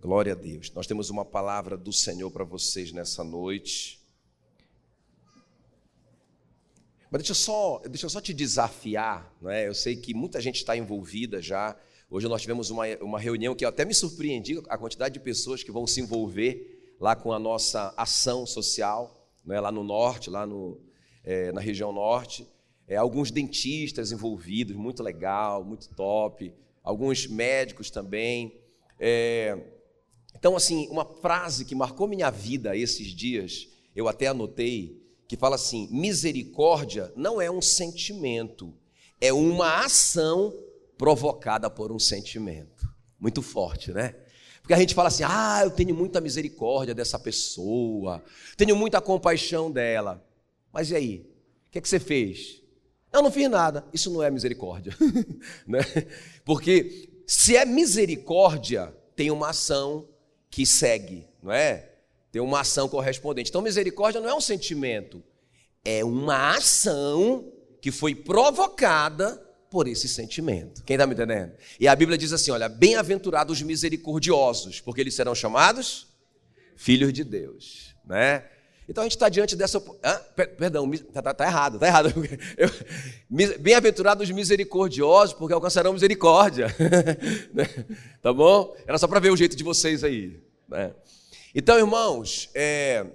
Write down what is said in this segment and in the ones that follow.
Glória a Deus. Nós temos uma palavra do Senhor para vocês nessa noite. Mas deixa eu só, deixa eu só te desafiar, não é? Eu sei que muita gente está envolvida já. Hoje nós tivemos uma, uma reunião que eu até me surpreendi a quantidade de pessoas que vão se envolver lá com a nossa ação social, não é? lá no norte, lá no, é, na região norte. É, alguns dentistas envolvidos, muito legal, muito top. Alguns médicos também. É, então, assim, uma frase que marcou minha vida esses dias, eu até anotei, que fala assim: misericórdia não é um sentimento, é uma ação provocada por um sentimento. Muito forte, né? Porque a gente fala assim: ah, eu tenho muita misericórdia dessa pessoa, tenho muita compaixão dela. Mas e aí? O que, é que você fez? Eu não fiz nada. Isso não é misericórdia. né? Porque se é misericórdia, tem uma ação que segue, não é? Tem uma ação correspondente. Então, misericórdia não é um sentimento, é uma ação que foi provocada por esse sentimento. Quem está me entendendo? E a Bíblia diz assim: olha, bem-aventurados os misericordiosos, porque eles serão chamados filhos de Deus, né? Então a gente está diante dessa. Perdão, está tá, tá errado, está errado. Bem-aventurados os misericordiosos, porque alcançarão misericórdia. Né? tá bom? Era só para ver o jeito de vocês aí. Né? Então, irmãos, é,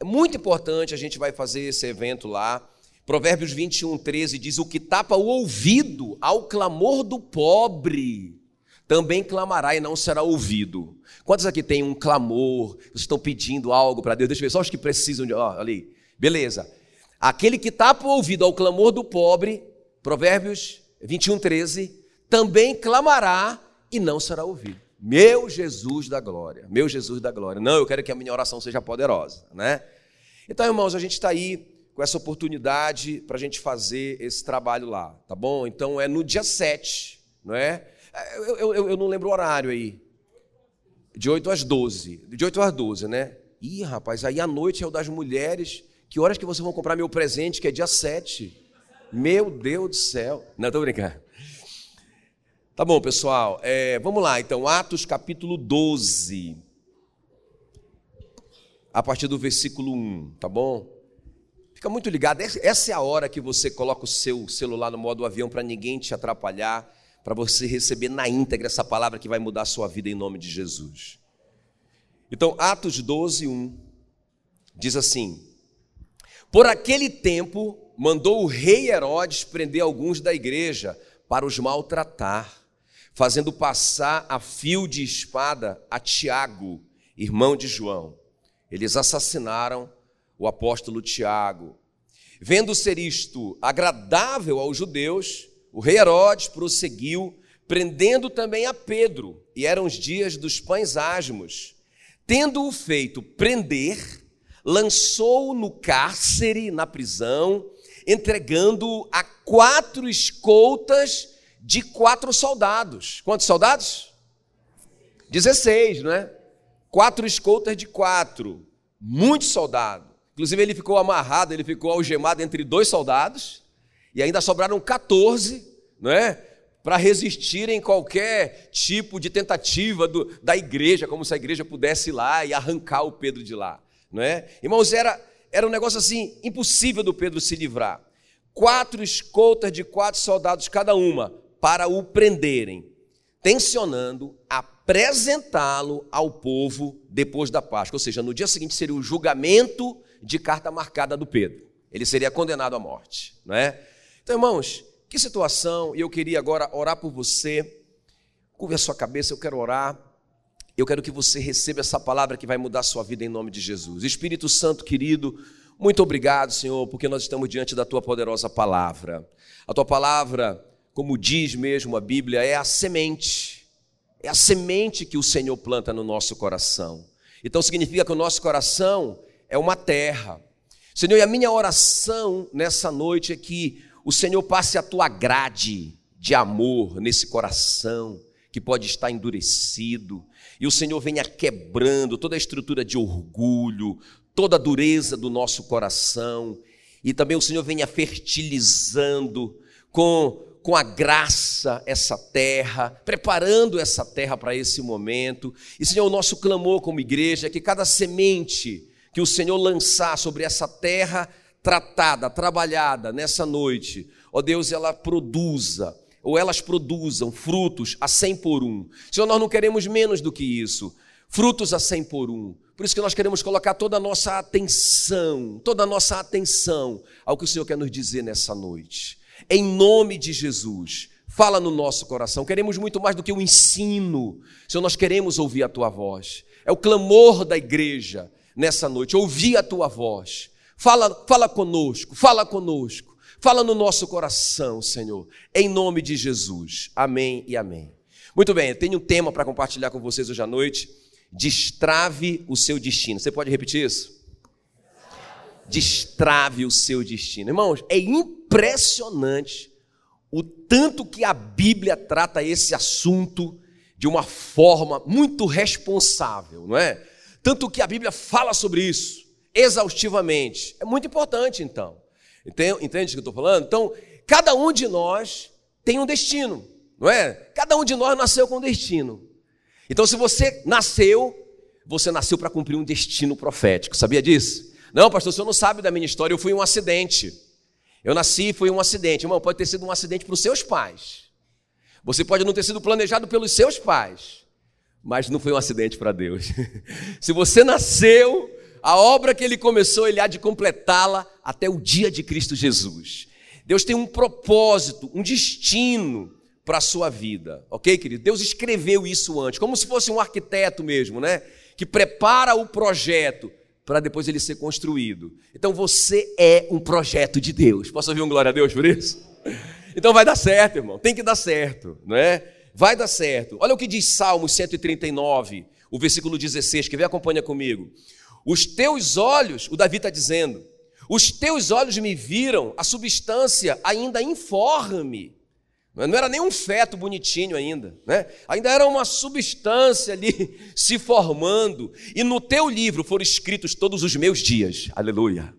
é muito importante, a gente vai fazer esse evento lá. Provérbios 21, 13 diz: O que tapa o ouvido ao clamor do pobre, também clamará e não será ouvido. Quantos aqui tem um clamor, vocês estão pedindo algo para Deus? Deixa eu ver, só os que precisam de. Ó, ali, beleza. Aquele que tapa o ouvido ao clamor do pobre, Provérbios 21, 13, também clamará e não será ouvido. Meu Jesus da glória, meu Jesus da glória. Não, eu quero que a minha oração seja poderosa, né? Então, irmãos, a gente está aí com essa oportunidade para a gente fazer esse trabalho lá, tá bom? Então, é no dia 7, não é? Eu, eu, eu não lembro o horário aí. De 8 às 12. De 8 às 12, né? Ih, rapaz, aí à noite é o das mulheres. Que horas que vocês vão comprar meu presente, que é dia 7? Meu Deus do céu. Não, estou brincando. Tá bom, pessoal. É, vamos lá, então. Atos capítulo 12. A partir do versículo 1, tá bom? Fica muito ligado. Essa é a hora que você coloca o seu celular no modo avião para ninguém te atrapalhar para você receber na íntegra essa palavra que vai mudar a sua vida em nome de Jesus. Então, Atos 12, 1 diz assim: Por aquele tempo mandou o rei Herodes prender alguns da igreja para os maltratar, fazendo passar a fio de espada a Tiago, irmão de João. Eles assassinaram o apóstolo Tiago. Vendo ser isto agradável aos judeus, o rei Herodes prosseguiu, prendendo também a Pedro, e eram os dias dos pães asmos. Tendo-o feito prender, lançou-o no cárcere, na prisão, entregando-o a quatro escoltas de quatro soldados. Quantos soldados? Dezesseis, não é? Quatro escoltas de quatro. Muito soldado. Inclusive, ele ficou amarrado, ele ficou algemado entre dois soldados e ainda sobraram 14, não é? Para resistirem qualquer tipo de tentativa do, da igreja, como se a igreja pudesse ir lá e arrancar o Pedro de lá, não é? Irmãos, era, era um negócio assim, impossível do Pedro se livrar. Quatro escoltas de quatro soldados cada uma, para o prenderem, tensionando apresentá-lo ao povo depois da Páscoa. Ou seja, no dia seguinte seria o julgamento de carta marcada do Pedro. Ele seria condenado à morte, não é? Então, irmãos, que situação, e eu queria agora orar por você. Curve a sua cabeça, eu quero orar. Eu quero que você receba essa palavra que vai mudar a sua vida em nome de Jesus. Espírito Santo querido, muito obrigado, Senhor, porque nós estamos diante da tua poderosa palavra. A tua palavra, como diz mesmo a Bíblia, é a semente. É a semente que o Senhor planta no nosso coração. Então significa que o nosso coração é uma terra. Senhor, e a minha oração nessa noite é que o Senhor passe a tua grade de amor nesse coração que pode estar endurecido, e o Senhor venha quebrando toda a estrutura de orgulho, toda a dureza do nosso coração, e também o Senhor venha fertilizando com, com a graça essa terra, preparando essa terra para esse momento. E, Senhor, o nosso clamor como igreja é que cada semente que o Senhor lançar sobre essa terra tratada, trabalhada nessa noite, ó Deus, ela produza, ou elas produzam frutos a cem por um. Senhor, nós não queremos menos do que isso, frutos a cem por um. Por isso que nós queremos colocar toda a nossa atenção, toda a nossa atenção ao que o Senhor quer nos dizer nessa noite. Em nome de Jesus, fala no nosso coração. Queremos muito mais do que o ensino. Senhor, nós queremos ouvir a tua voz. É o clamor da igreja nessa noite, ouvir a tua voz. Fala, fala conosco, fala conosco. Fala no nosso coração, Senhor, em nome de Jesus. Amém e amém. Muito bem, eu tenho um tema para compartilhar com vocês hoje à noite Destrave o seu destino. Você pode repetir isso? Destrave o seu destino. Irmãos, é impressionante o tanto que a Bíblia trata esse assunto de uma forma muito responsável, não é? Tanto que a Bíblia fala sobre isso exaustivamente. É muito importante, então. Entende, o que eu estou falando? Então, cada um de nós tem um destino, não é? Cada um de nós nasceu com um destino. Então, se você nasceu, você nasceu para cumprir um destino profético. Sabia disso? Não, pastor, o senhor não sabe da minha história. Eu fui um acidente. Eu nasci e fui um acidente. Irmão, pode ter sido um acidente para os seus pais. Você pode não ter sido planejado pelos seus pais. Mas não foi um acidente para Deus. se você nasceu, a obra que ele começou, ele há de completá-la até o dia de Cristo Jesus. Deus tem um propósito, um destino para a sua vida, ok, querido? Deus escreveu isso antes, como se fosse um arquiteto mesmo, né? Que prepara o projeto para depois ele ser construído. Então você é um projeto de Deus. Posso ouvir um glória a Deus por isso? Então vai dar certo, irmão. Tem que dar certo, não é? Vai dar certo. Olha o que diz Salmos 139, o versículo 16. Quer ver? Acompanha comigo. Os teus olhos, o Davi está dizendo, os teus olhos me viram a substância ainda informe não era nem um feto bonitinho ainda, né? Ainda era uma substância ali se formando. E no teu livro foram escritos todos os meus dias. Aleluia.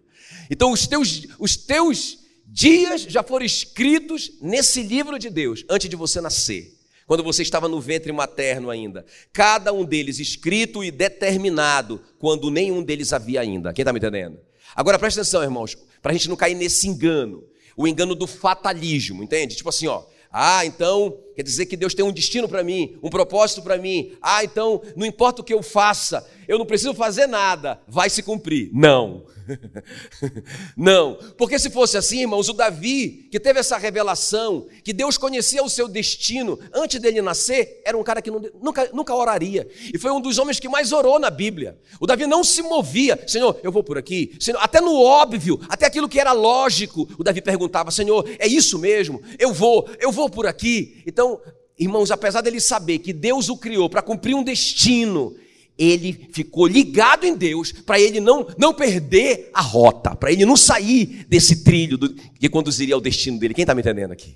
Então os teus, os teus dias já foram escritos nesse livro de Deus, antes de você nascer. Quando você estava no ventre materno ainda. Cada um deles escrito e determinado, quando nenhum deles havia ainda. Quem está me entendendo? Agora presta atenção, irmãos, para a gente não cair nesse engano. O engano do fatalismo, entende? Tipo assim, ó ah, então quer dizer que Deus tem um destino para mim, um propósito para mim. Ah, então não importa o que eu faça, eu não preciso fazer nada, vai se cumprir. Não. não, porque se fosse assim, irmãos, o Davi, que teve essa revelação, que Deus conhecia o seu destino antes dele nascer, era um cara que nunca, nunca oraria, e foi um dos homens que mais orou na Bíblia. O Davi não se movia, Senhor, eu vou por aqui, Senhor, até no óbvio, até aquilo que era lógico, o Davi perguntava, Senhor, é isso mesmo? Eu vou, eu vou por aqui. Então, irmãos, apesar dele saber que Deus o criou para cumprir um destino, ele ficou ligado em Deus para ele não, não perder a rota, para ele não sair desse trilho do, que conduziria ao destino dele. Quem está me entendendo aqui?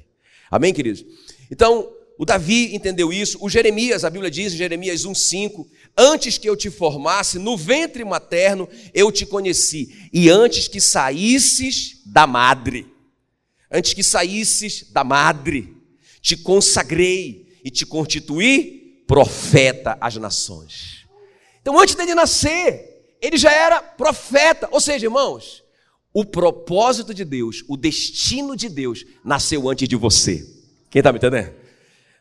Amém, queridos? Então, o Davi entendeu isso. O Jeremias, a Bíblia diz, Jeremias 1,5: Antes que eu te formasse no ventre materno, eu te conheci, e antes que saísses da madre, antes que saísses da madre, te consagrei e te constituí profeta às nações. Então, antes dele nascer, ele já era profeta. Ou seja, irmãos, o propósito de Deus, o destino de Deus, nasceu antes de você. Quem está me entendendo?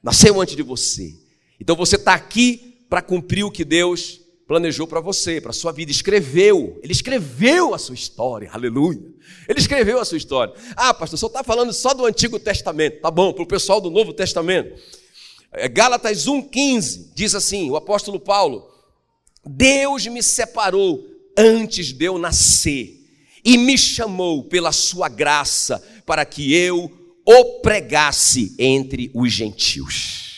Nasceu antes de você. Então você está aqui para cumprir o que Deus planejou para você, para sua vida. Escreveu, ele escreveu a sua história, aleluia. Ele escreveu a sua história. Ah, pastor, só está falando só do Antigo Testamento. Tá bom, para o pessoal do Novo Testamento. É, Gálatas 1,15 diz assim: o apóstolo Paulo Deus me separou antes de eu nascer e me chamou pela sua graça para que eu o pregasse entre os gentios.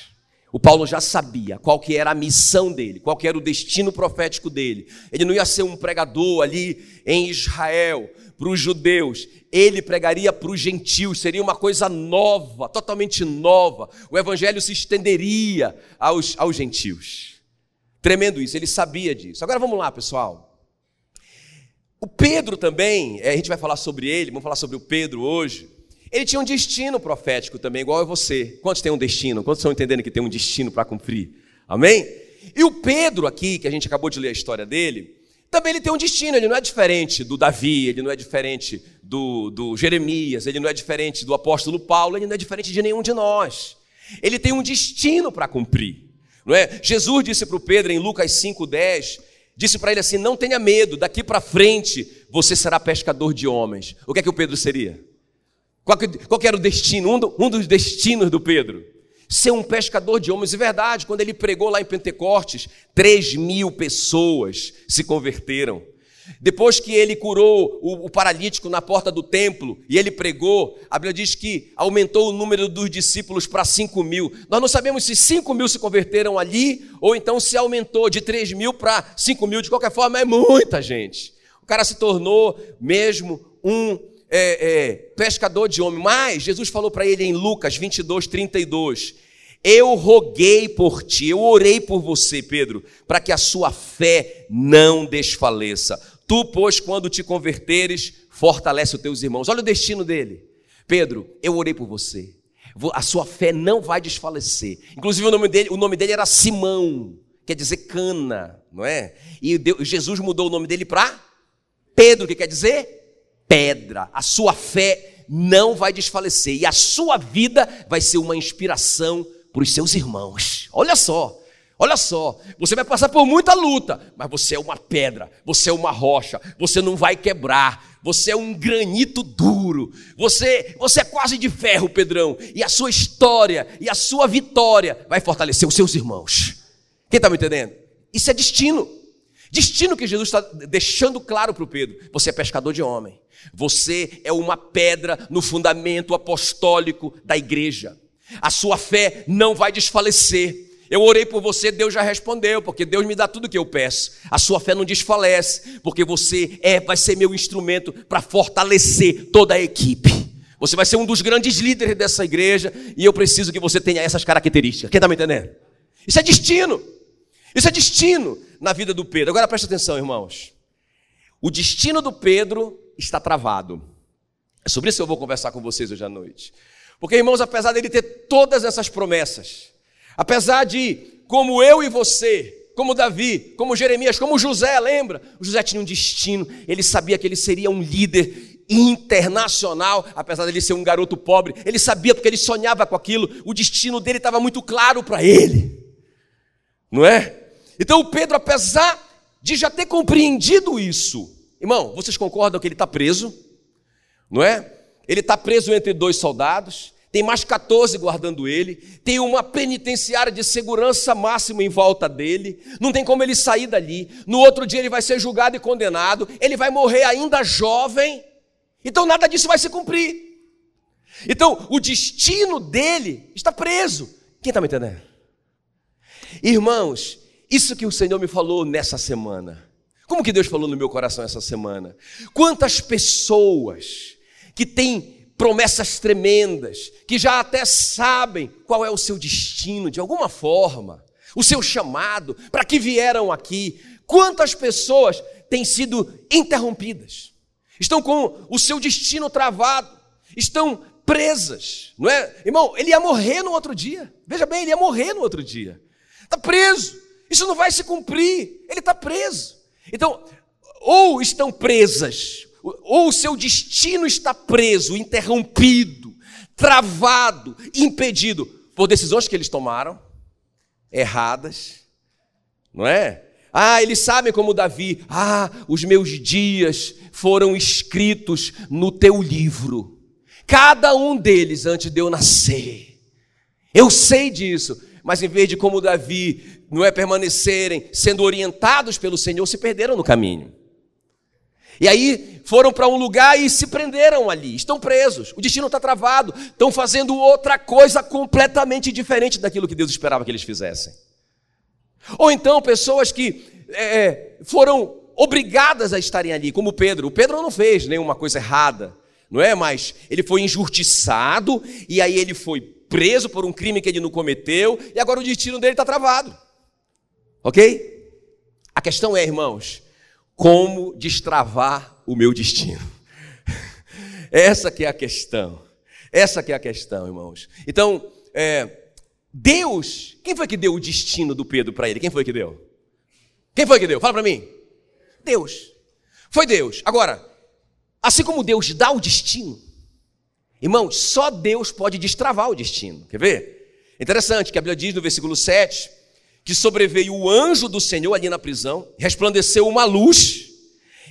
O Paulo já sabia qual que era a missão dele, qual que era o destino profético dele. Ele não ia ser um pregador ali em Israel para os judeus, ele pregaria para os gentios, seria uma coisa nova, totalmente nova. O evangelho se estenderia aos, aos gentios. Tremendo isso, ele sabia disso. Agora vamos lá, pessoal. O Pedro também, é, a gente vai falar sobre ele, vamos falar sobre o Pedro hoje. Ele tinha um destino profético também, igual a você. Quantos têm um destino? Quantos estão entendendo que tem um destino para cumprir? Amém? E o Pedro aqui, que a gente acabou de ler a história dele, também ele tem um destino, ele não é diferente do Davi, ele não é diferente do, do Jeremias, ele não é diferente do apóstolo Paulo, ele não é diferente de nenhum de nós. Ele tem um destino para cumprir. Não é? Jesus disse para o Pedro em Lucas 5,10, disse para ele assim: não tenha medo, daqui para frente você será pescador de homens. O que é que o Pedro seria? Qual, que, qual que era o destino? Um, do, um dos destinos do Pedro? Ser um pescador de homens. E verdade, quando ele pregou lá em Pentecostes, 3 mil pessoas se converteram. Depois que ele curou o, o, paralítico na porta do templo e ele pregou, a Bíblia diz que aumentou o número dos discípulos para 5 mil. Nós não sabemos se 5 mil se converteram ali ou então se aumentou de 3 mil para 5 mil. De qualquer forma, é muita gente. O cara se tornou mesmo um é, é, pescador de homem. Mas Jesus falou para ele em Lucas 22, 32. Eu roguei por ti, eu orei por você, Pedro, para que a sua fé não desfaleça. Tu, pois, quando te converteres, fortalece os teus irmãos. Olha o destino dele. Pedro, eu orei por você. A sua fé não vai desfalecer. Inclusive o nome dele, o nome dele era Simão, quer dizer cana, não é? E Deus, Jesus mudou o nome dele para Pedro, que quer dizer pedra. A sua fé não vai desfalecer e a sua vida vai ser uma inspiração para os seus irmãos. Olha só. Olha só, você vai passar por muita luta, mas você é uma pedra, você é uma rocha, você não vai quebrar, você é um granito duro, você, você é quase de ferro, Pedrão, e a sua história e a sua vitória vai fortalecer os seus irmãos. Quem está me entendendo? Isso é destino. Destino que Jesus está deixando claro para o Pedro: você é pescador de homem, você é uma pedra no fundamento apostólico da igreja, a sua fé não vai desfalecer. Eu orei por você, Deus já respondeu, porque Deus me dá tudo o que eu peço. A sua fé não desfalece, porque você é, vai ser meu instrumento para fortalecer toda a equipe. Você vai ser um dos grandes líderes dessa igreja e eu preciso que você tenha essas características. Quem está me entendendo? Isso é destino. Isso é destino na vida do Pedro. Agora presta atenção, irmãos. O destino do Pedro está travado. É sobre isso que eu vou conversar com vocês hoje à noite. Porque, irmãos, apesar dele ter todas essas promessas, Apesar de, como eu e você, como Davi, como Jeremias, como José, lembra? O José tinha um destino, ele sabia que ele seria um líder internacional, apesar de ele ser um garoto pobre, ele sabia porque ele sonhava com aquilo, o destino dele estava muito claro para ele, não é? Então o Pedro, apesar de já ter compreendido isso, irmão, vocês concordam que ele está preso, não é? Ele está preso entre dois soldados, tem mais 14 guardando ele, tem uma penitenciária de segurança máxima em volta dele, não tem como ele sair dali. No outro dia ele vai ser julgado e condenado, ele vai morrer ainda jovem, então nada disso vai se cumprir. Então o destino dele está preso. Quem está me entendendo? Irmãos, isso que o Senhor me falou nessa semana. Como que Deus falou no meu coração essa semana? Quantas pessoas que têm promessas tremendas, que já até sabem qual é o seu destino de alguma forma, o seu chamado, para que vieram aqui. Quantas pessoas têm sido interrompidas, estão com o seu destino travado, estão presas, não é? Irmão, ele ia morrer no outro dia, veja bem, ele ia morrer no outro dia, está preso, isso não vai se cumprir, ele está preso. Então, ou estão presas ou o seu destino está preso, interrompido, travado, impedido por decisões que eles tomaram, erradas, não é? Ah, eles sabem como Davi, ah, os meus dias foram escritos no teu livro, cada um deles antes de eu nascer. Eu sei disso, mas em vez de como Davi, não é permanecerem sendo orientados pelo Senhor, se perderam no caminho. E aí foram para um lugar e se prenderam ali, estão presos, o destino está travado, estão fazendo outra coisa completamente diferente daquilo que Deus esperava que eles fizessem. Ou então pessoas que é, foram obrigadas a estarem ali, como Pedro. O Pedro não fez nenhuma coisa errada, não é? Mas ele foi injustiçado e aí ele foi preso por um crime que ele não cometeu e agora o destino dele está travado. Ok? A questão é, irmãos, como destravar o meu destino. Essa que é a questão. Essa que é a questão, irmãos. Então, é, Deus, quem foi que deu o destino do Pedro para ele? Quem foi que deu? Quem foi que deu? Fala para mim. Deus. Foi Deus. Agora, assim como Deus dá o destino, irmãos, só Deus pode destravar o destino. Quer ver? Interessante que a Bíblia diz no versículo 7 que sobreveio o anjo do Senhor ali na prisão, resplandeceu uma luz,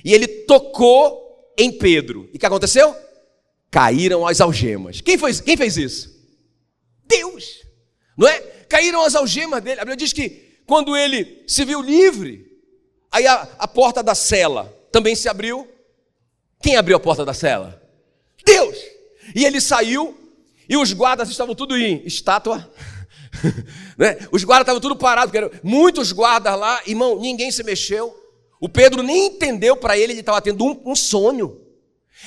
e ele tocou em Pedro. E o que aconteceu? Caíram as algemas. Quem, foi, quem fez isso? Deus. Não é? Caíram as algemas dele. A Bíblia diz que quando ele se viu livre, aí a, a porta da cela também se abriu. Quem abriu a porta da cela? Deus. E ele saiu, e os guardas estavam tudo em estátua. né? Os guardas estavam tudo parados, muitos guardas lá, irmão, ninguém se mexeu. O Pedro nem entendeu para ele, ele estava tendo um, um sonho.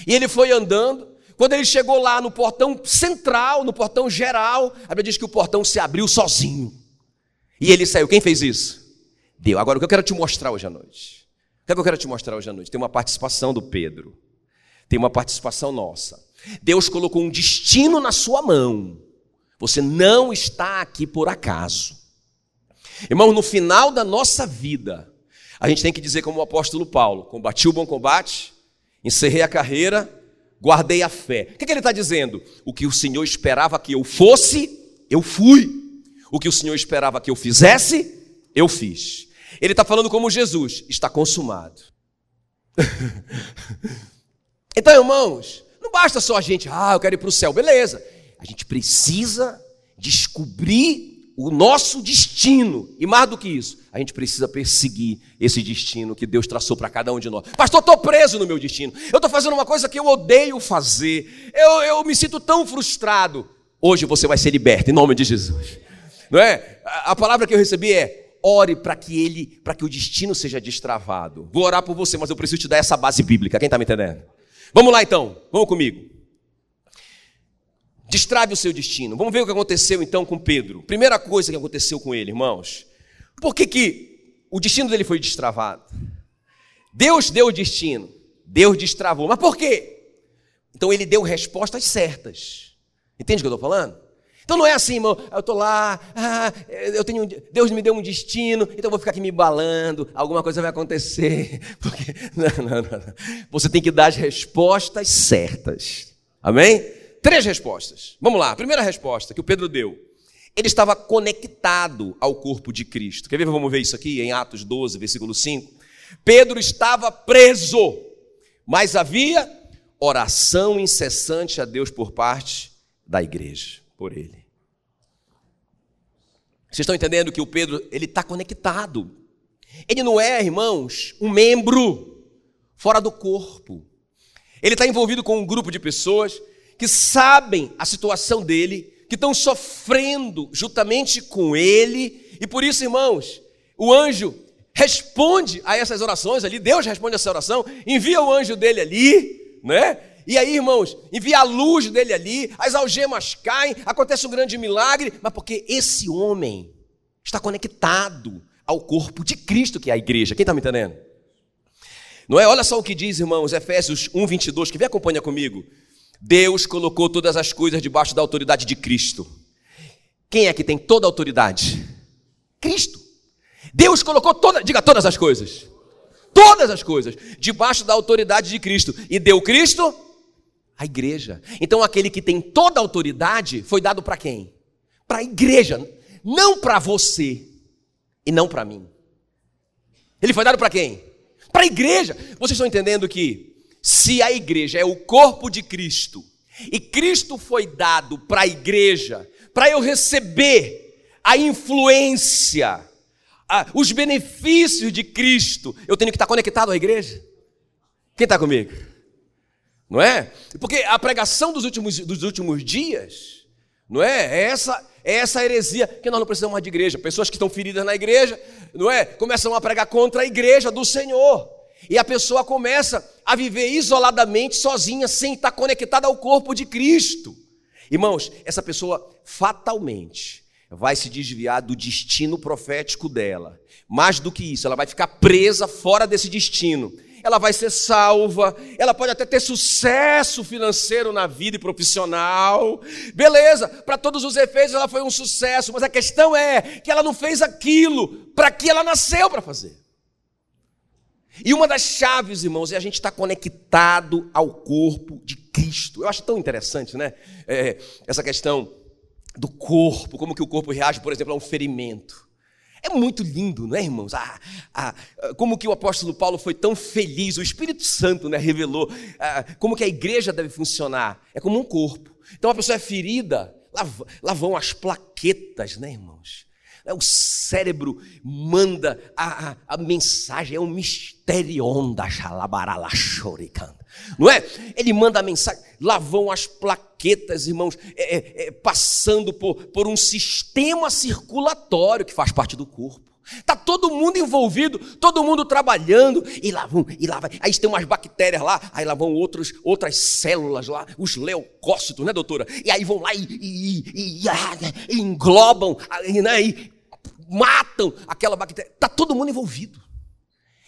E ele foi andando. Quando ele chegou lá no portão central, no portão geral, a Bíblia diz que o portão se abriu sozinho. E ele saiu. Quem fez isso? Deu. Agora, o que eu quero te mostrar hoje à noite? O que, é que eu quero te mostrar hoje à noite? Tem uma participação do Pedro. Tem uma participação nossa. Deus colocou um destino na sua mão. Você não está aqui por acaso. Irmão, no final da nossa vida, a gente tem que dizer como o apóstolo Paulo: combati o bom combate, encerrei a carreira, guardei a fé. O que, que ele está dizendo? O que o Senhor esperava que eu fosse, eu fui. O que o Senhor esperava que eu fizesse, eu fiz. Ele está falando como Jesus: está consumado. então, irmãos, não basta só a gente, ah, eu quero ir para o céu, beleza. A gente precisa descobrir o nosso destino. E mais do que isso, a gente precisa perseguir esse destino que Deus traçou para cada um de nós. Pastor, estou preso no meu destino. Eu estou fazendo uma coisa que eu odeio fazer. Eu, eu me sinto tão frustrado. Hoje você vai ser liberto, em nome de Jesus. Não é? A, palavra que eu recebi é: ore para que ele, para que o destino seja destravado. Vou orar por você, mas eu preciso te dar essa base bíblica. Quem está me entendendo? Vamos lá então, vamos comigo. Destrave o seu destino. Vamos ver o que aconteceu então com Pedro. Primeira coisa que aconteceu com ele, irmãos. Por que, que o destino dele foi destravado? Deus deu o destino, Deus destravou. Mas por quê? Então ele deu respostas certas. Entende o que eu estou falando? Então não é assim, irmão, eu estou lá, ah, eu tenho, Deus me deu um destino, então eu vou ficar aqui me balando, alguma coisa vai acontecer. Porque, não, não, não. Você tem que dar as respostas certas. Amém? Três respostas. Vamos lá. A primeira resposta que o Pedro deu. Ele estava conectado ao corpo de Cristo. Quer ver? Vamos ver isso aqui em Atos 12, versículo 5. Pedro estava preso, mas havia oração incessante a Deus por parte da igreja, por ele. Vocês estão entendendo que o Pedro, ele está conectado. Ele não é, irmãos, um membro fora do corpo. Ele está envolvido com um grupo de pessoas que sabem a situação dele, que estão sofrendo juntamente com ele, e por isso, irmãos, o anjo responde a essas orações ali, Deus responde a essa oração, envia o anjo dele ali, né? E aí, irmãos, envia a luz dele ali, as algemas caem, acontece um grande milagre, mas porque esse homem está conectado ao corpo de Cristo, que é a igreja. Quem está me entendendo? Não é? Olha só o que diz, irmãos, Efésios 1, 22, que vem acompanha comigo. Deus colocou todas as coisas debaixo da autoridade de Cristo. Quem é que tem toda a autoridade? Cristo. Deus colocou toda, diga todas as coisas. Todas as coisas debaixo da autoridade de Cristo e deu Cristo à igreja. Então aquele que tem toda a autoridade foi dado para quem? Para a igreja, não para você e não para mim. Ele foi dado para quem? Para a igreja. Vocês estão entendendo que se a igreja é o corpo de Cristo e Cristo foi dado para a igreja, para eu receber a influência, a, os benefícios de Cristo, eu tenho que estar conectado à igreja. Quem está comigo? Não é? Porque a pregação dos últimos, dos últimos dias, não é? É essa, é essa heresia que nós não precisamos mais de igreja. Pessoas que estão feridas na igreja, não é? Começam a pregar contra a igreja do Senhor. E a pessoa começa a viver isoladamente, sozinha, sem estar conectada ao corpo de Cristo. Irmãos, essa pessoa fatalmente vai se desviar do destino profético dela. Mais do que isso, ela vai ficar presa fora desse destino. ela vai ser salva, ela pode até ter sucesso financeiro na vida e profissional. Beleza, para todos os efeitos ela foi um sucesso, mas a questão é que ela não fez aquilo para que ela nasceu para fazer. E uma das chaves, irmãos, é a gente estar tá conectado ao corpo de Cristo. Eu acho tão interessante, né? É, essa questão do corpo, como que o corpo reage, por exemplo, a um ferimento. É muito lindo, não é, irmãos? Ah, ah, como que o apóstolo Paulo foi tão feliz, o Espírito Santo né, revelou ah, como que a igreja deve funcionar. É como um corpo. Então a pessoa é ferida, lá, lá vão as plaquetas, né, irmãos? O cérebro manda a, a, a mensagem, é um mistério da xalabarala choricando. Não é? Ele manda a mensagem, lá vão as plaquetas, irmãos, é, é, é, passando por, por um sistema circulatório que faz parte do corpo. Está todo mundo envolvido, todo mundo trabalhando, e lá vão, e lá vai. Aí tem umas bactérias lá, aí lá vão outros, outras células lá, os leucócitos, né, doutora? E aí vão lá e, e, e, e ah, englobam, né, e matam aquela bactéria. Está todo mundo envolvido.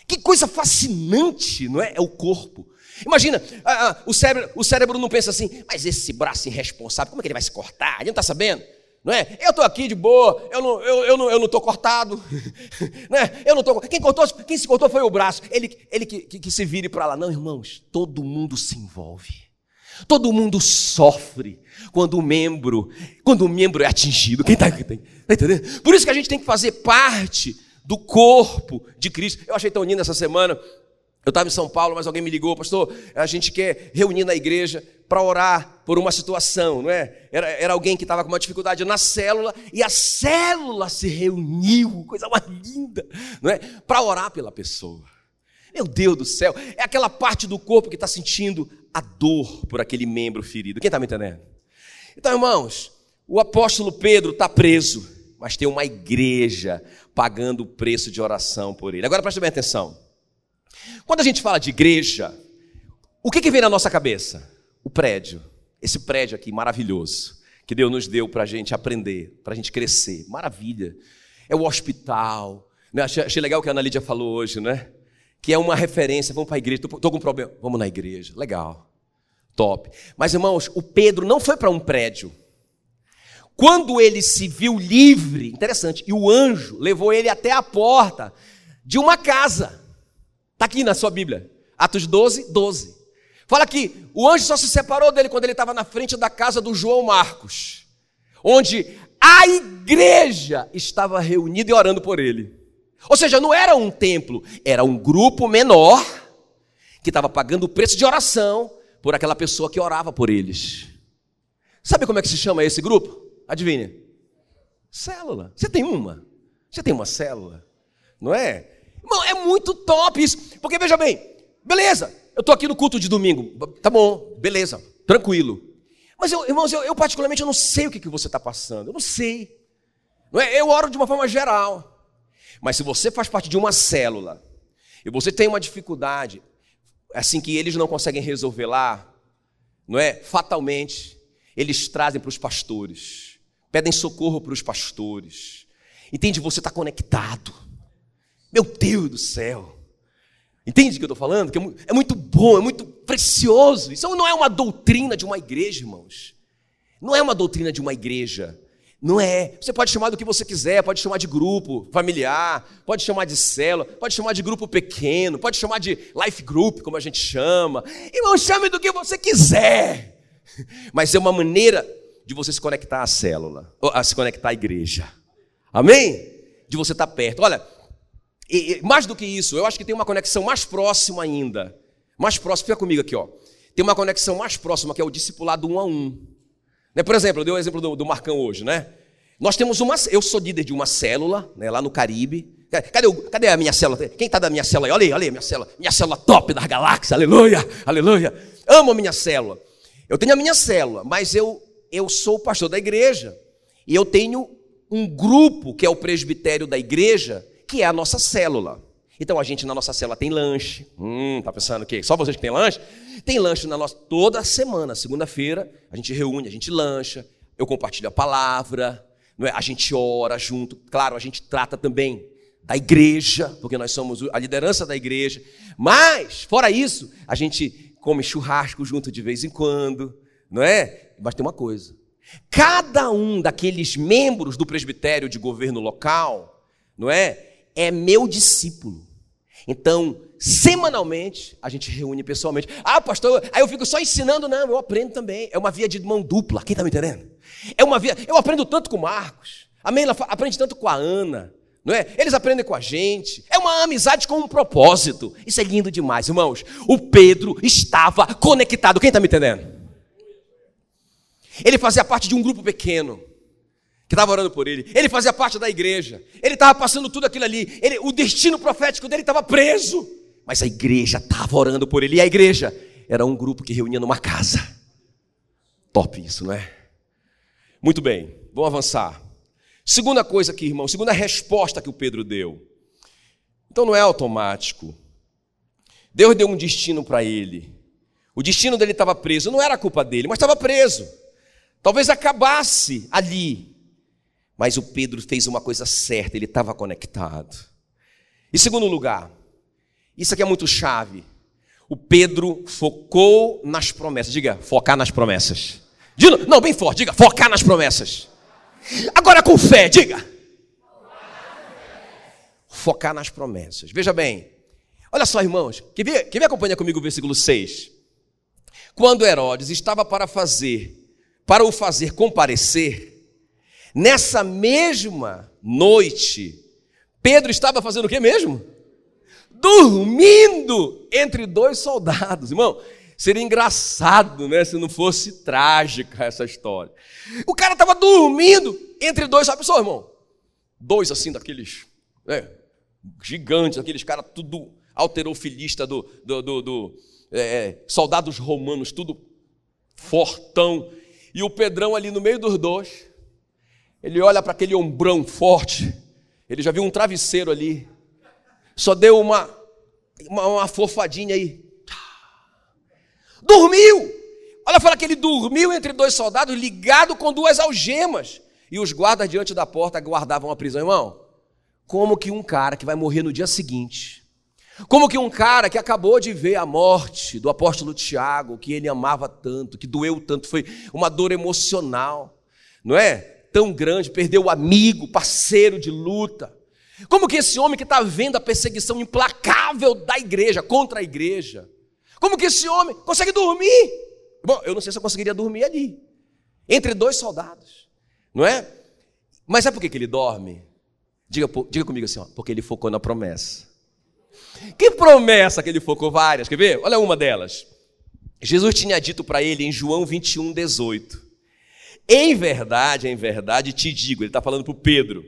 Que coisa fascinante, não é? É o corpo. Imagina, ah, ah, o, cérebro, o cérebro não pensa assim, mas esse braço irresponsável, como é que ele vai se cortar? Ele não está sabendo? Não é? Eu estou aqui de boa, eu não estou eu, eu não, eu não cortado. não é? Eu não tô, quem, cortou, quem se cortou foi o braço. Ele, ele que, que, que se vire para lá. Não, irmãos, todo mundo se envolve. Todo mundo sofre quando o membro, quando o membro é atingido. Quem está tá entendendo? Por isso que a gente tem que fazer parte do corpo de Cristo. Eu achei tão lindo essa semana. Eu estava em São Paulo, mas alguém me ligou, pastor, a gente quer reunir na igreja para orar por uma situação, não é? Era, era alguém que estava com uma dificuldade na célula e a célula se reuniu, coisa mais linda, não é? Para orar pela pessoa. Meu Deus do céu, é aquela parte do corpo que está sentindo a dor por aquele membro ferido. Quem está me entendendo? Então, irmãos, o apóstolo Pedro está preso, mas tem uma igreja pagando o preço de oração por ele. Agora preste bem atenção. Quando a gente fala de igreja, o que, que vem na nossa cabeça? O prédio. Esse prédio aqui maravilhoso, que Deus nos deu para a gente aprender, para a gente crescer. Maravilha. É o hospital. Né? Achei, achei, legal o que a Ana Lídia falou hoje, né? Que é uma referência. Vamos para a igreja. Estou com um problema. Vamos na igreja. Legal. Top. Mas, irmãos, o Pedro não foi para um prédio. Quando ele se viu livre, interessante, e o anjo levou ele até a porta de uma casa. Está aqui na sua Bíblia. Atos 12, 12. Fala que o anjo só se separou dele quando ele estava na frente da casa do João Marcos, onde a igreja estava reunida e orando por ele. Ou seja, não era um templo, era um grupo menor que estava pagando o preço de oração por aquela pessoa que orava por eles. Sabe como é que se chama esse grupo? Adivinha? Célula. Você tem uma? Você tem uma célula? Não é? Irmão, é muito top isso. Porque veja bem, beleza, eu estou aqui no culto de domingo. Tá bom, beleza, tranquilo. Mas, eu, irmãos, eu, eu, particularmente eu não sei o que, que você está passando. Eu não sei. Não é? Eu oro de uma forma geral. Mas se você faz parte de uma célula e você tem uma dificuldade, assim que eles não conseguem resolver lá, não é? Fatalmente, eles trazem para os pastores, pedem socorro para os pastores. Entende? Você está conectado. Meu Deus do céu. Entende o que eu estou falando? Que é, é muito bom, é muito precioso. Isso não é uma doutrina de uma igreja, irmãos. Não é uma doutrina de uma igreja. Não é. Você pode chamar do que você quiser, pode chamar de grupo familiar, pode chamar de célula, pode chamar de grupo pequeno, pode chamar de life group, como a gente chama. Irmão, chame do que você quiser. Mas é uma maneira de você se conectar à célula, a se conectar à igreja. Amém? De você estar perto. Olha, e, e, mais do que isso, eu acho que tem uma conexão mais próxima ainda. Mais próxima, fica comigo aqui, ó. Tem uma conexão mais próxima que é o discipulado um a um. Né? Por exemplo, eu dei o exemplo do, do, Marcão hoje, né? Nós temos uma. Eu sou líder de uma célula, né, lá no Caribe. Cadê, cadê a minha célula? Quem está da minha célula aí? Olha aí, olha aí, minha célula. Minha célula top das galáxias, aleluia, aleluia. Amo a minha célula. Eu tenho a minha célula, mas eu, eu sou o pastor da igreja. E eu tenho um grupo que é o presbitério da igreja, que é a nossa célula. Então a gente na nossa célula tem lanche. Hum, tá pensando o quê? Só vocês que tem lanche? Tem lanche na nossa toda semana, segunda-feira, a gente reúne, a gente lancha, eu compartilho a palavra, é? a gente ora junto. Claro, a gente trata também da igreja, porque nós somos a liderança da igreja. Mas, fora isso, a gente come churrasco junto de vez em quando, não é? Mas tem uma coisa: cada um daqueles membros do presbitério de governo local, não é? É meu discípulo. Então, semanalmente, a gente reúne pessoalmente. Ah, pastor, aí eu fico só ensinando, não, eu aprendo também. É uma via de mão dupla, quem está me entendendo? É uma via, eu aprendo tanto com o Marcos, a Meila aprende tanto com a Ana, não é? Eles aprendem com a gente. É uma amizade com um propósito. Isso é lindo demais, irmãos. O Pedro estava conectado. Quem está me entendendo? Ele fazia parte de um grupo pequeno que estava orando por ele. Ele fazia parte da igreja. Ele estava passando tudo aquilo ali. Ele, o destino profético dele estava preso. Mas a igreja estava orando por ele. E a igreja era um grupo que reunia numa casa. Top isso, não é? Muito bem, vamos avançar. Segunda coisa aqui, irmão, segunda resposta que o Pedro deu. Então não é automático. Deus deu um destino para ele. O destino dele estava preso, não era culpa dele, mas estava preso. Talvez acabasse ali. Mas o Pedro fez uma coisa certa, ele estava conectado. Em segundo lugar, isso aqui é muito chave. O Pedro focou nas promessas. Diga, focar nas promessas. Não, bem forte, diga, focar nas promessas. Agora com fé, diga. Focar nas promessas. Veja bem. Olha só, irmãos. Quer ver acompanhar comigo o versículo 6? Quando Herodes estava para fazer, para o fazer comparecer, nessa mesma noite, Pedro estava fazendo o que mesmo? Dormindo entre dois soldados. Irmão, Seria engraçado, né, se não fosse trágica essa história. O cara estava dormindo entre dois, sabe só, irmão? Dois assim daqueles, né, gigantes, aqueles caras tudo alterofilista do, do, do, do é, é, soldados romanos, tudo fortão. E o Pedrão ali no meio dos dois, ele olha para aquele ombrão forte, ele já viu um travesseiro ali, só deu uma, uma, uma fofadinha aí. Dormiu! Olha, fala que ele dormiu entre dois soldados, ligado com duas algemas. E os guardas diante da porta guardavam a prisão. Irmão, como que um cara que vai morrer no dia seguinte, como que um cara que acabou de ver a morte do apóstolo Tiago, que ele amava tanto, que doeu tanto, foi uma dor emocional, não é? Tão grande, perdeu o amigo, parceiro de luta. Como que esse homem que está vendo a perseguição implacável da igreja, contra a igreja, como que esse homem consegue dormir? Bom, eu não sei se eu conseguiria dormir ali, entre dois soldados, não é? Mas é por que ele dorme? Diga, diga comigo assim, ó, porque ele focou na promessa. Que promessa que ele focou? Várias, quer ver? Olha uma delas. Jesus tinha dito para ele em João 21, 18: Em verdade, em verdade te digo, ele está falando para o Pedro,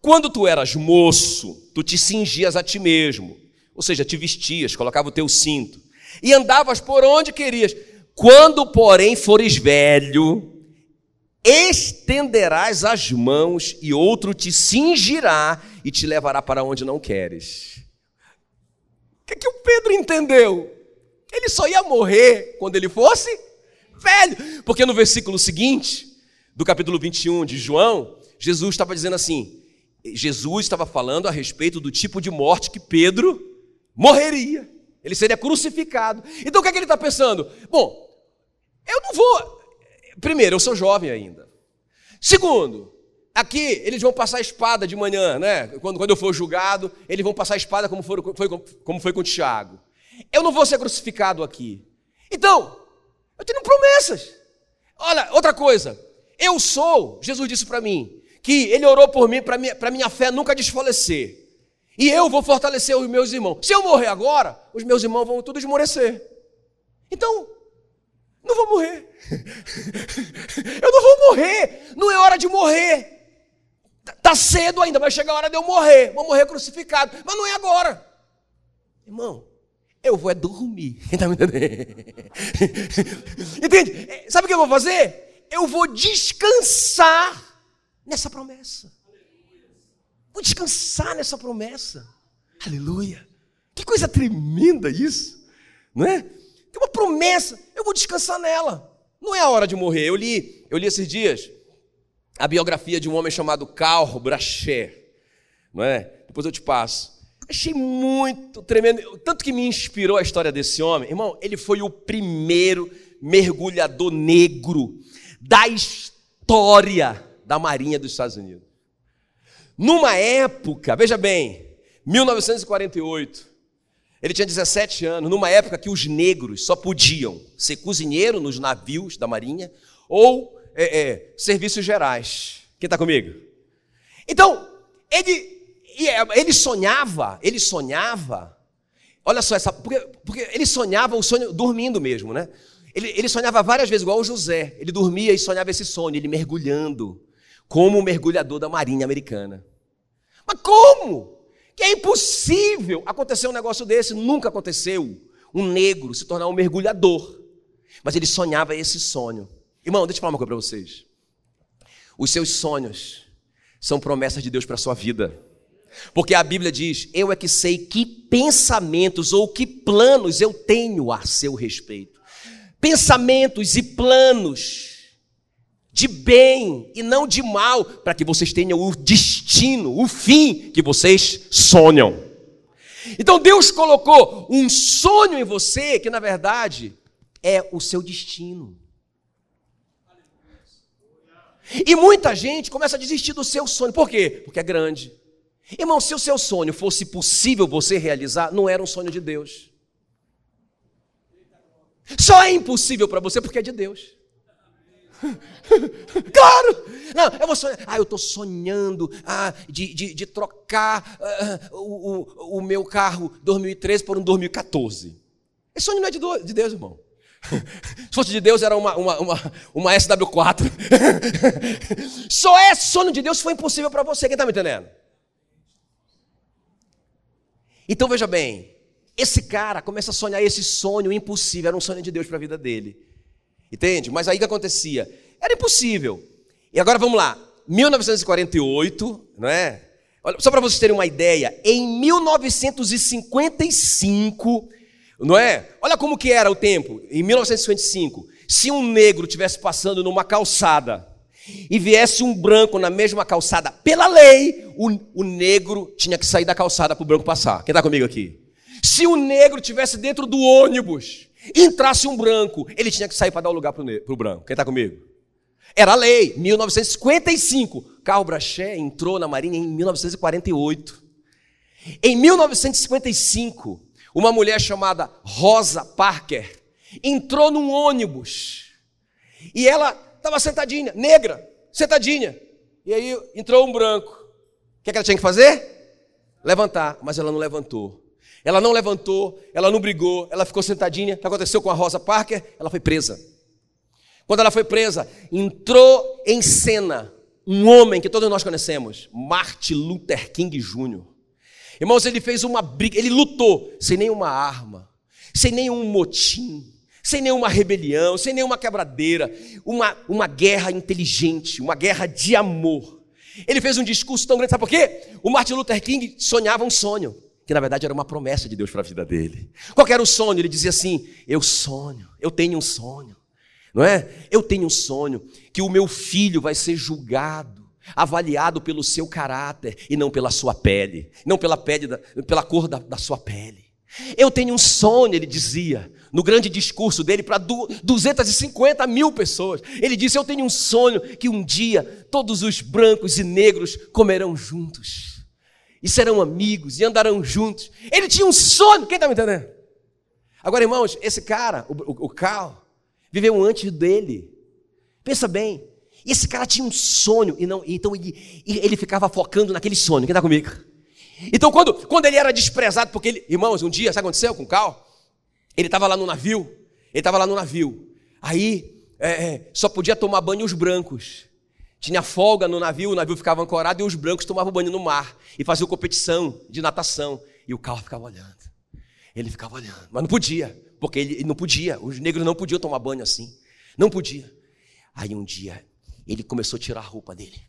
quando tu eras moço, tu te cingias a ti mesmo, ou seja, te vestias, colocava o teu cinto e andavas por onde querias. Quando, porém, fores velho, estenderás as mãos e outro te cingirá e te levará para onde não queres. O que, que o Pedro entendeu? Ele só ia morrer quando ele fosse velho. Porque no versículo seguinte, do capítulo 21 de João, Jesus estava dizendo assim: Jesus estava falando a respeito do tipo de morte que Pedro morreria. Ele seria crucificado. Então o que, é que ele está pensando? Bom, eu não vou. Primeiro, eu sou jovem ainda. Segundo, aqui eles vão passar a espada de manhã, né? Quando, quando eu for julgado, eles vão passar a espada como foi, foi, como foi com Tiago. Eu não vou ser crucificado aqui. Então, eu tenho promessas. Olha, outra coisa. Eu sou, Jesus disse para mim, que ele orou por mim para minha, minha fé nunca desfalecer. E eu vou fortalecer os meus irmãos. Se eu morrer agora, os meus irmãos vão todos esmorecer. Então, não vou morrer. eu não vou morrer. Não é hora de morrer. Está cedo ainda, vai chegar a hora de eu morrer. Vou morrer crucificado. Mas não é agora. Irmão, eu vou é dormir. Entendendo? Entende? É, sabe o que eu vou fazer? Eu vou descansar nessa promessa. Vou descansar nessa promessa. Aleluia. Que coisa tremenda isso, não é? Tem uma promessa, eu vou descansar nela. Não é a hora de morrer. Eu li, eu li esses dias a biografia de um homem chamado Carl Bracher. não é? Depois eu te passo. Achei muito tremendo, tanto que me inspirou a história desse homem. Irmão, ele foi o primeiro mergulhador negro da história da Marinha dos Estados Unidos. Numa época, veja bem, 1948, ele tinha 17 anos, numa época que os negros só podiam ser cozinheiro nos navios da Marinha ou é, é, serviços gerais. Quem está comigo? Então, ele, é, ele sonhava, ele sonhava, olha só, essa, porque, porque ele sonhava o sonho dormindo mesmo, né? Ele, ele sonhava várias vezes, igual o José. Ele dormia e sonhava esse sonho, ele mergulhando, como mergulhador da Marinha Americana. Mas como? Que é impossível acontecer um negócio desse, nunca aconteceu. Um negro se tornar um mergulhador. Mas ele sonhava esse sonho. Irmão, deixa eu falar uma coisa para vocês. Os seus sonhos são promessas de Deus para a sua vida. Porque a Bíblia diz: Eu é que sei que pensamentos ou que planos eu tenho a seu respeito. Pensamentos e planos de bem e não de mal, para que vocês tenham o destino, o fim que vocês sonham. Então Deus colocou um sonho em você que na verdade é o seu destino. E muita gente começa a desistir do seu sonho. Por quê? Porque é grande. Irmão, se o seu sonho fosse possível você realizar, não era um sonho de Deus. Só é impossível para você porque é de Deus. claro! Não, eu vou sonhar. Ah, eu estou sonhando ah, de, de, de trocar ah, o, o, meu carro 2013 por um 2014. Esse sonho não é de, de Deus, irmão. Se fosse de Deus, era uma, uma, uma, uma SW4. Só é sonho de Deus se for impossível para você. Quem está me entendendo? Então veja bem, esse cara começa a sonhar esse sonho impossível, era um sonho de Deus para a vida dele. Entende? Mas aí o que acontecia? Era impossível. E agora vamos lá. 1948, não é? Só para vocês terem uma ideia, em 1955, não é? Olha como que era o tempo. Em 1955, se um negro tivesse passando numa calçada e viesse um branco na mesma calçada, pela lei, o, o negro tinha que sair da calçada para o branco passar. Quem está comigo aqui? Se o negro tivesse dentro do ônibus entrasse um branco, ele tinha que sair para dar o lugar para o branco. Quem está comigo? Era a lei, 1955. Carl Brachet entrou na Marinha em 1948. Em 1955, uma mulher chamada Rosa Parker entrou num ônibus e ela estava sentadinha, negra, sentadinha. E aí entrou um branco. O que, é que ela tinha que fazer? Levantar, mas ela não levantou. Ela não levantou, ela não brigou, ela ficou sentadinha. O que aconteceu com a Rosa Parker? Ela foi presa. Quando ela foi presa, entrou em cena um homem que todos nós conhecemos, Martin Luther King Jr. Irmãos, ele fez uma briga, ele lutou sem nenhuma arma, sem nenhum motim, sem nenhuma rebelião, sem nenhuma quebradeira, uma, uma guerra inteligente, uma guerra de amor. Ele fez um discurso tão grande, sabe por quê? O Martin Luther King sonhava um sonho que na verdade era uma promessa de Deus para a vida dele. Qual era o sonho? Ele dizia assim: Eu sonho, eu tenho um sonho, não é? Eu tenho um sonho que o meu filho vai ser julgado, avaliado pelo seu caráter e não pela sua pele, não pela pele, da, pela cor da, da sua pele. Eu tenho um sonho, ele dizia, no grande discurso dele para 250 mil pessoas. Ele disse: Eu tenho um sonho que um dia todos os brancos e negros comerão juntos e serão amigos e andarão juntos. Ele tinha um sonho, quem está me entendendo? Agora, irmãos, esse cara, o, o, o Carl, viveu antes dele. Pensa bem, esse cara tinha um sonho, e não, então ele, ele ficava focando naquele sonho. Quem está comigo? Então, quando, quando ele era desprezado, porque ele, irmãos, um dia, sabe o que aconteceu com o Carl? Ele estava lá no navio, ele estava lá no navio. Aí, é, é, só podia tomar banho os brancos. Tinha folga no navio, o navio ficava ancorado e os brancos tomavam banho no mar e faziam competição de natação. E o carro ficava olhando. Ele ficava olhando, mas não podia, porque ele não podia. Os negros não podiam tomar banho assim. Não podia. Aí um dia ele começou a tirar a roupa dele.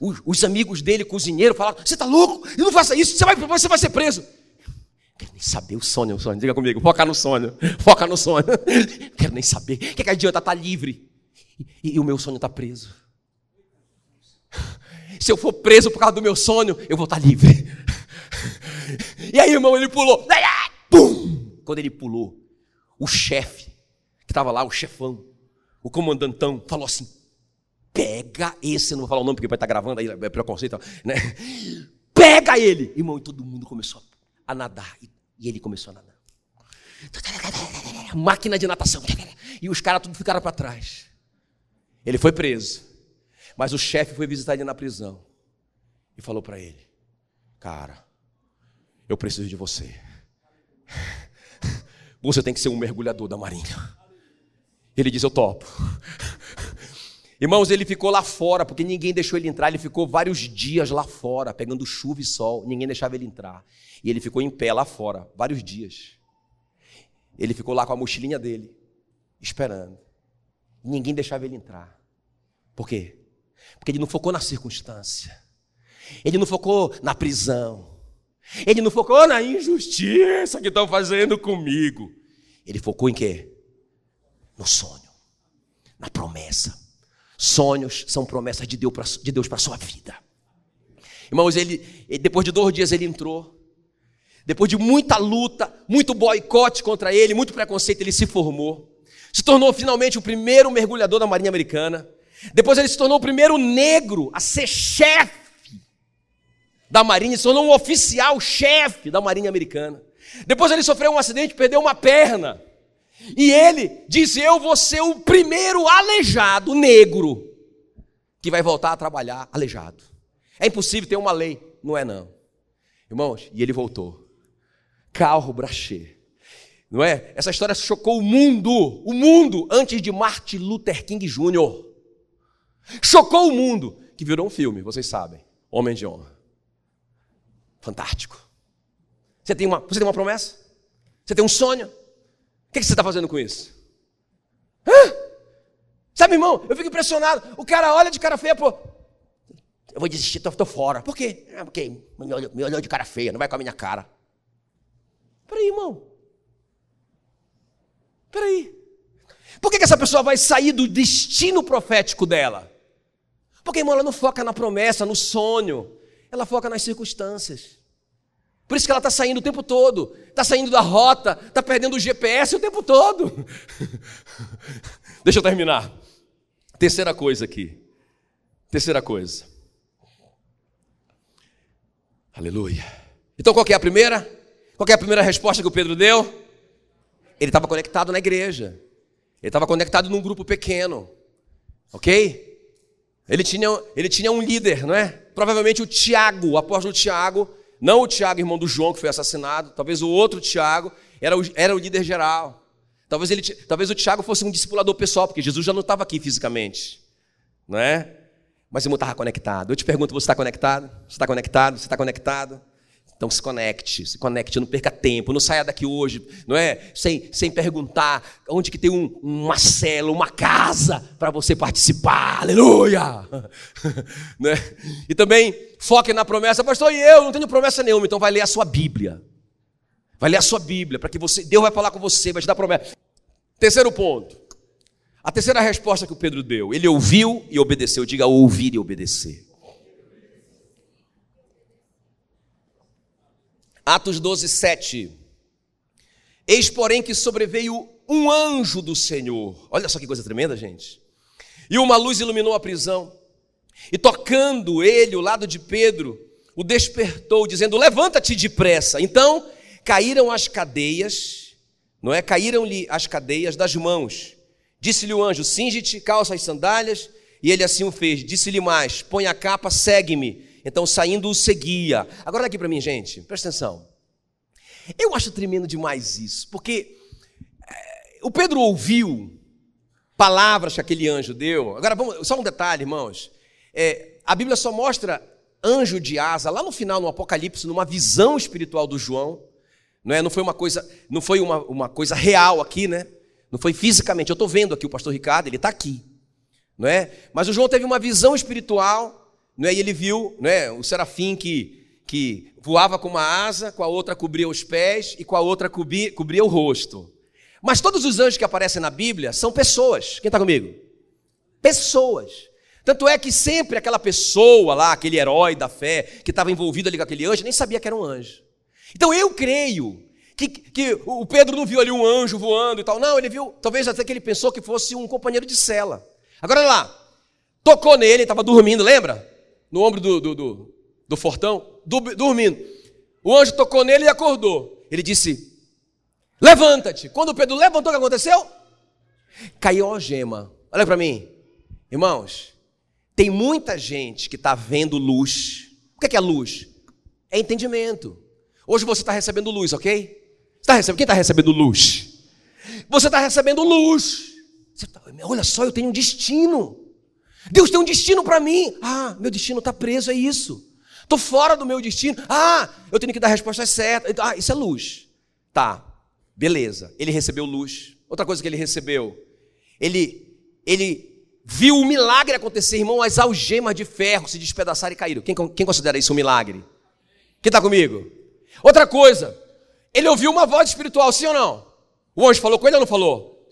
Os, os amigos dele, cozinheiro, falaram: Você está louco? Não faça isso, você vai, você vai ser preso. Quero nem saber o sonho, o sonho. Diga comigo, foca no sonho. Foca no sonho. Quero nem saber. O que, é que adianta estar livre? E, e, o meu sonho está preso. se eu for preso por causa do meu sonho, eu vou estar livre. E aí, irmão, ele pulou. Pum! Quando ele pulou, o chefe, que estava lá, o chefão, o comandantão, falou assim: pega esse, eu não vou falar o nome porque vai estar gravando aí, é preconceito, né? Pega ele! Irmão, e todo mundo começou a nadar. E ele começou a nadar. Máquina de natação. E os caras tudo ficaram para trás. Ele foi preso. Mas o chefe foi visitar ele na prisão. E falou para ele: Cara, eu preciso de você. Você tem que ser um mergulhador da marinha. Ele diz: Eu topo. Irmãos, ele ficou lá fora, porque ninguém deixou ele entrar. Ele ficou vários dias lá fora, pegando chuva e sol. Ninguém deixava ele entrar. E ele ficou em pé lá fora, vários dias. Ele ficou lá com a mochilinha dele, esperando. Ninguém deixava ele entrar. Por quê? Porque ele não focou na circunstância. Ele não focou na prisão. Ele não focou na injustiça que estão fazendo comigo. Ele focou em quê? No sonho, na promessa. Sonhos são promessas de Deus para a sua vida. Irmãos, ele, depois de dois dias ele entrou. Depois de muita luta, muito boicote contra ele, muito preconceito, ele se formou. Se tornou finalmente o primeiro mergulhador da Marinha Americana. Depois ele se tornou o primeiro negro a ser chefe da Marinha, se tornou um oficial chefe da Marinha Americana. Depois ele sofreu um acidente, perdeu uma perna. E ele disse: Eu vou ser o primeiro aleijado negro que vai voltar a trabalhar aleijado. É impossível ter uma lei. Não é, não. Irmãos, e ele voltou. Carro Brachê. Não é? Essa história chocou o mundo, o mundo, antes de Martin Luther King Jr. Chocou o mundo, que virou um filme, vocês sabem. Homem de honra. Fantástico. Você tem uma, você tem uma promessa? Você tem um sonho? Que, que você está fazendo com isso? Hã? Sabe, irmão, eu fico impressionado. O cara olha de cara feia, pô. Eu vou desistir, tô, tô fora. Por quê? Ah, porque me olhou, me olhou de cara feia, não vai com a minha cara. Peraí, irmão. Peraí. Por que, que essa pessoa vai sair do destino profético dela? Porque, irmão, ela não foca na promessa, no sonho. Ela foca nas circunstâncias. Por isso que ela está saindo o tempo todo, está saindo da rota, está perdendo o GPS o tempo todo. Deixa eu terminar. Terceira coisa aqui. Terceira coisa. Aleluia. Então qual é a primeira? Qual é a primeira resposta que o Pedro deu? Ele estava conectado na igreja. Ele estava conectado num grupo pequeno. Ok? Ele tinha, ele tinha um líder, não é? Provavelmente o Tiago, o apóstolo Tiago, não o Tiago, irmão do João, que foi assassinado, talvez o outro Tiago era o, era o líder geral. Talvez, ele, talvez o Tiago fosse um discipulador pessoal, porque Jesus já não estava aqui fisicamente. Não é? Mas o irmão estava conectado. Eu te pergunto, você está conectado? Você está conectado? Você está conectado? Então se conecte, se conecte, não perca tempo, não saia daqui hoje, não é? Sem, sem perguntar onde que tem um, uma cela, uma casa para você participar, aleluia! né? E também foque na promessa, pastor, e eu não tenho promessa nenhuma, então vai ler a sua Bíblia. Vai ler a sua Bíblia, para que você, Deus vai falar com você, vai te dar promessa. Terceiro ponto. A terceira resposta que o Pedro deu, ele ouviu e obedeceu. Diga ouvir e obedecer. Atos 12, 7. Eis, porém, que sobreveio um anjo do Senhor. Olha só que coisa tremenda, gente. E uma luz iluminou a prisão. E tocando ele o lado de Pedro, o despertou, dizendo: Levanta-te depressa. Então caíram as cadeias, não é? Caíram-lhe as cadeias das mãos. Disse-lhe o anjo: Singe-te, calça as sandálias. E ele assim o fez. Disse-lhe mais: Põe a capa, segue-me. Então, saindo, o seguia. Agora, aqui para mim, gente, presta atenção. Eu acho tremendo demais isso, porque é, o Pedro ouviu palavras que aquele anjo deu. Agora, vamos, só um detalhe, irmãos. É, a Bíblia só mostra anjo de asa lá no final, no Apocalipse, numa visão espiritual do João. Não, é? não foi uma coisa, não foi uma, uma coisa real aqui, né? Não foi fisicamente. Eu estou vendo aqui o pastor Ricardo, ele está aqui. Não é? Mas o João teve uma visão espiritual não é? E ele viu não é? o serafim que, que voava com uma asa, com a outra cobria os pés e com a outra cobria, cobria o rosto. Mas todos os anjos que aparecem na Bíblia são pessoas. Quem está comigo? Pessoas. Tanto é que sempre aquela pessoa lá, aquele herói da fé, que estava envolvido ali com aquele anjo, nem sabia que era um anjo. Então eu creio que, que o Pedro não viu ali um anjo voando e tal. Não, ele viu, talvez até que ele pensou que fosse um companheiro de cela. Agora olha lá, tocou nele, estava dormindo, lembra? No ombro do, do, do, do fortão, do, dormindo. O anjo tocou nele e acordou. Ele disse: Levanta-te. Quando o Pedro levantou, o que aconteceu? Caiu a gema. Olha para mim, irmãos. Tem muita gente que está vendo luz. O que é, luz? É entendimento. Hoje você está recebendo luz, ok? Tá recebendo, quem está recebendo luz? Você está recebendo luz. Tá, olha só, eu tenho um destino. Deus tem um destino para mim. Ah, meu destino está preso, é isso. Estou fora do meu destino. Ah, eu tenho que dar respostas certas. Ah, isso é luz. Tá, beleza. Ele recebeu luz. Outra coisa que ele recebeu, ele, ele viu o milagre acontecer, irmão, as algemas de ferro se despedaçarem e caíram. Quem, quem considera isso um milagre? Quem está comigo? Outra coisa, ele ouviu uma voz espiritual, sim ou não? O anjo falou com ele ou não falou?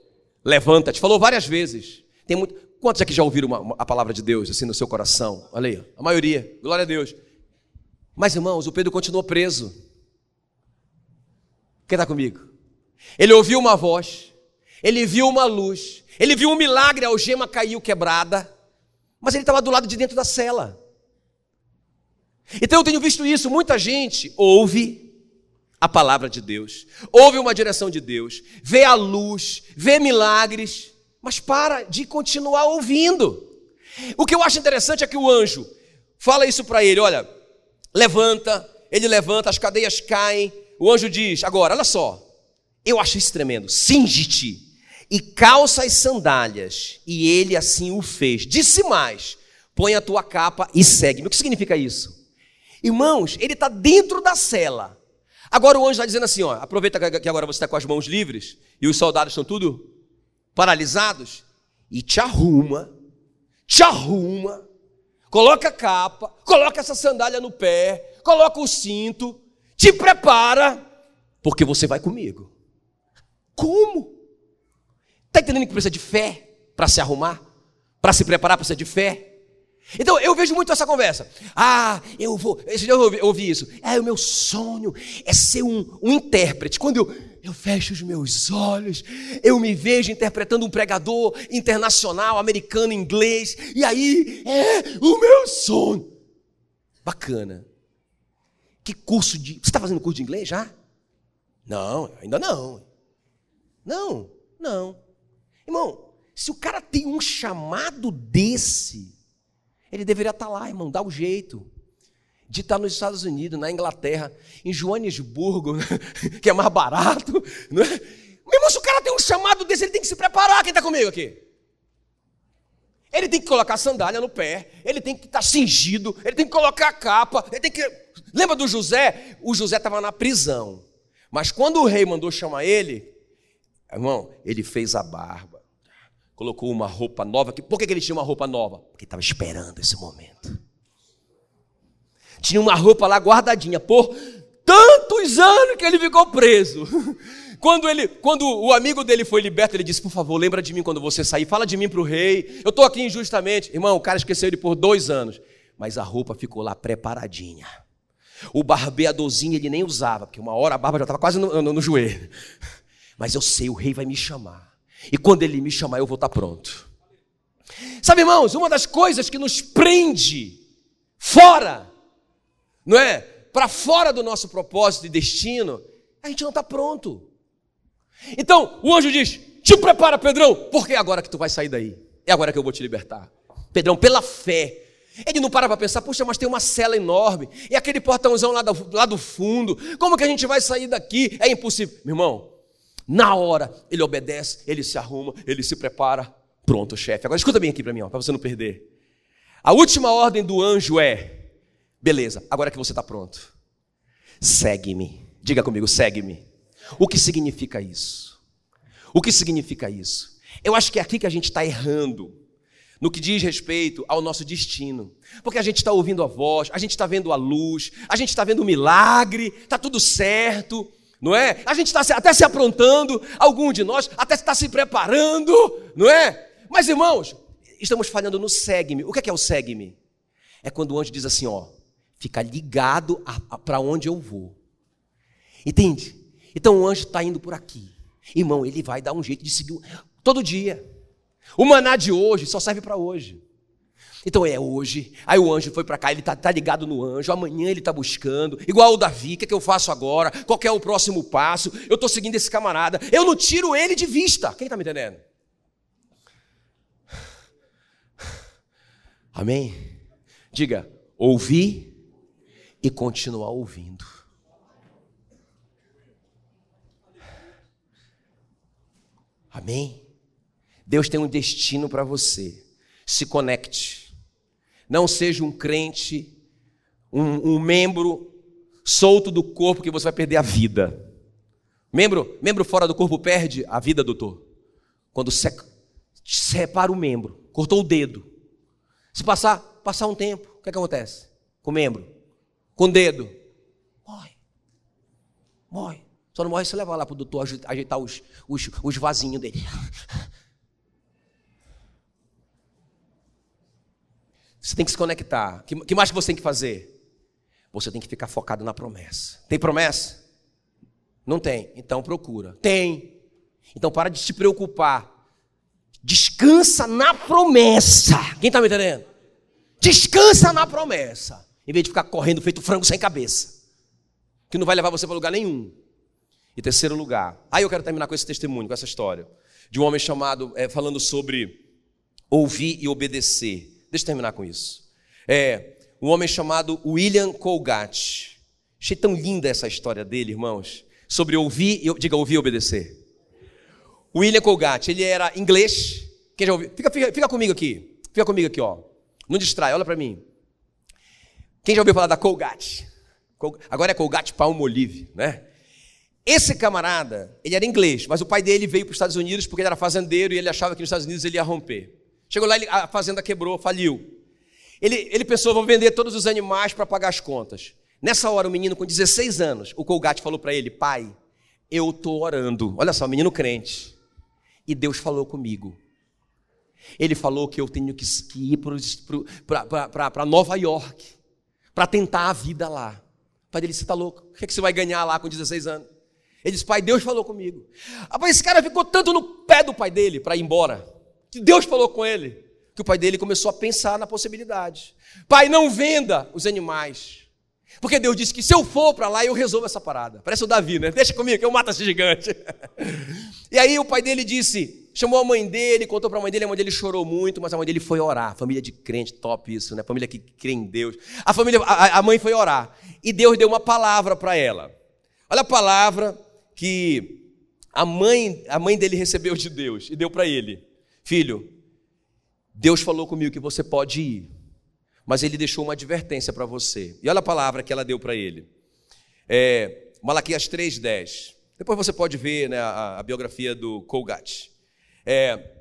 Levanta-te, falou várias vezes. Tem muito... Quantos aqui já ouviram uma, uma, a palavra de Deus assim no seu coração? Olha aí, a maioria, glória a Deus. Mas irmãos, o Pedro continuou preso. Quem está comigo? Ele ouviu uma voz, ele viu uma luz, ele viu um milagre, a algema caiu quebrada, mas ele estava do lado de dentro da cela. Então eu tenho visto isso, muita gente ouve a palavra de Deus, ouve uma direção de Deus, vê a luz, vê milagres, mas para de continuar ouvindo. O que eu acho interessante é que o anjo fala isso para ele: olha, levanta, ele levanta, as cadeias caem. O anjo diz: agora, olha só, eu acho isso tremendo, singe-te e calça as sandálias. E ele assim o fez. Disse mais: põe a tua capa e segue-me. O que significa isso? Irmãos, ele está dentro da cela. Agora o anjo está dizendo assim: ó, aproveita que agora você está com as mãos livres e os soldados estão tudo paralisados e te arruma, te arruma, coloca a capa, coloca essa sandália no pé, coloca o cinto, te prepara, porque você vai comigo. Como? Está entendendo que precisa de fé para se arrumar? Para se preparar para ser de fé? Então eu vejo muito essa conversa. Ah, eu vou. Eu ouvi, eu ouvi isso. É, o meu sonho é ser um, um intérprete. Quando eu, eu fecho os meus olhos, eu me vejo interpretando um pregador internacional, americano, inglês. E aí é o meu sonho. Bacana. Que curso de. Você está fazendo curso de inglês já? Não, ainda não. Não, não. Irmão, se o cara tem um chamado desse, ele deveria estar lá, irmão, dá o jeito de estar nos Estados Unidos, na Inglaterra, em Joanesburgo, que é mais barato. Não é? Meu irmão, se o cara tem um chamado desse, ele tem que se preparar. Quem está comigo aqui? Ele tem que colocar sandália no pé, ele tem que estar cingido, ele tem que colocar a capa, ele tem que. Lembra do José? O José estava na prisão. Mas quando o rei mandou chamar ele, Irmão, ele fez a barba, colocou uma roupa nova. Por que ele tinha uma roupa nova? Porque estava esperando esse momento. Tinha uma roupa lá guardadinha por tantos anos que ele ficou preso. Quando, ele, quando o amigo dele foi liberto, ele disse: Por favor, lembra de mim quando você sair, fala de mim para o rei. Eu estou aqui injustamente. Irmão, o cara esqueceu ele por dois anos, mas a roupa ficou lá preparadinha. O barbeadorzinho ele nem usava, porque uma hora a barba já estava quase no, no, no joelho. Mas eu sei, o rei vai me chamar. E quando ele me chamar, eu vou estar pronto. Sabe, irmãos, uma das coisas que nos prende fora, não é? Para fora do nosso propósito e destino, a gente não está pronto. Então, o anjo diz: Te prepara, Pedrão, porque é agora que tu vai sair daí. É agora que eu vou te libertar. Pedrão, pela fé. Ele não para para pensar, puxa, mas tem uma cela enorme, e aquele portãozão lá do, lá do fundo, como que a gente vai sair daqui? É impossível. Meu irmão, na hora, ele obedece, ele se arruma, ele se prepara. Pronto, chefe. Agora escuta bem aqui para mim, para você não perder. A última ordem do anjo é: beleza, agora que você está pronto, segue-me. Diga comigo, segue-me. O que significa isso? O que significa isso? Eu acho que é aqui que a gente está errando no que diz respeito ao nosso destino. Porque a gente está ouvindo a voz, a gente está vendo a luz, a gente está vendo o milagre, está tudo certo não é? A gente está até se aprontando, algum de nós até está se preparando, não é? Mas irmãos, estamos falhando no segue-me. O que é, que é o segue-me? É quando o anjo diz assim, ó, fica ligado para onde eu vou. Entende? Então o anjo está indo por aqui. Irmão, ele vai dar um jeito de seguir todo dia. O maná de hoje só serve para hoje. Então é hoje. Aí o anjo foi para cá, ele está tá ligado no anjo. Amanhã ele está buscando. Igual o Davi, o que, é que eu faço agora? Qual é o próximo passo? Eu estou seguindo esse camarada. Eu não tiro ele de vista. Quem está me entendendo? Amém? Diga, ouvir e continuar ouvindo. Amém? Deus tem um destino para você. Se conecte. Não seja um crente, um, um, membro solto do corpo que você vai perder a vida. Membro, membro fora do corpo perde a vida, doutor. Quando se, separa o membro, cortou o dedo. Se passar, passar um tempo, o que, é que acontece? Com o membro, com o dedo, morre. Morre. Só não morre se levar lá para o doutor ajeitar os, os, os vasinhos dele. Você tem que se conectar. O que, que mais que você tem que fazer? Você tem que ficar focado na promessa. Tem promessa? Não tem. Então procura. Tem. Então para de se preocupar. Descansa na promessa. Quem está me entendendo? Descansa na promessa. Em vez de ficar correndo feito frango sem cabeça. Que não vai levar você para lugar nenhum. E terceiro lugar, aí eu quero terminar com esse testemunho, com essa história, de um homem chamado, é, falando sobre ouvir e obedecer. Deixa eu terminar com isso. É, um homem chamado William Colgate. Achei tão linda essa história dele, irmãos, sobre ouvir, e, diga ouvir e obedecer. William Colgate, ele era inglês. Quem já ouviu? Fica, fica, fica comigo aqui. Fica comigo aqui, ó. Não distrai, olha para mim. Quem já ouviu falar da Colgate? Agora é Colgate Palmolive, né? Esse camarada, ele era inglês, mas o pai dele veio para os Estados Unidos porque ele era fazendeiro e ele achava que nos Estados Unidos ele ia romper. Chegou lá, a fazenda quebrou, faliu. Ele, ele pensou, vou vender todos os animais para pagar as contas. Nessa hora, o menino com 16 anos, o Colgate falou para ele, pai, eu estou orando. Olha só, menino crente. E Deus falou comigo. Ele falou que eu tenho que ir para Nova York, para tentar a vida lá. O pai dele, você está louco? O que, é que você vai ganhar lá com 16 anos? Ele disse, pai, Deus falou comigo. Rapaz, esse cara ficou tanto no pé do pai dele para ir embora, que Deus falou com ele, que o pai dele começou a pensar na possibilidade. Pai, não venda os animais. Porque Deus disse que se eu for para lá, eu resolvo essa parada. Parece o Davi, né? Deixa comigo que eu mato esse gigante. e aí o pai dele disse, chamou a mãe dele, contou para a mãe dele, a mãe dele chorou muito, mas a mãe dele foi orar. Família de crente, top isso, né? Família que crê em Deus. A família, a, a mãe foi orar. E Deus deu uma palavra para ela. Olha a palavra que a mãe, a mãe dele recebeu de Deus e deu para ele: Filho, Deus falou comigo que você pode ir, mas ele deixou uma advertência para você. E olha a palavra que ela deu para ele. É, Malaquias 3,10. Depois você pode ver né, a, a, biografia do Colgate. É,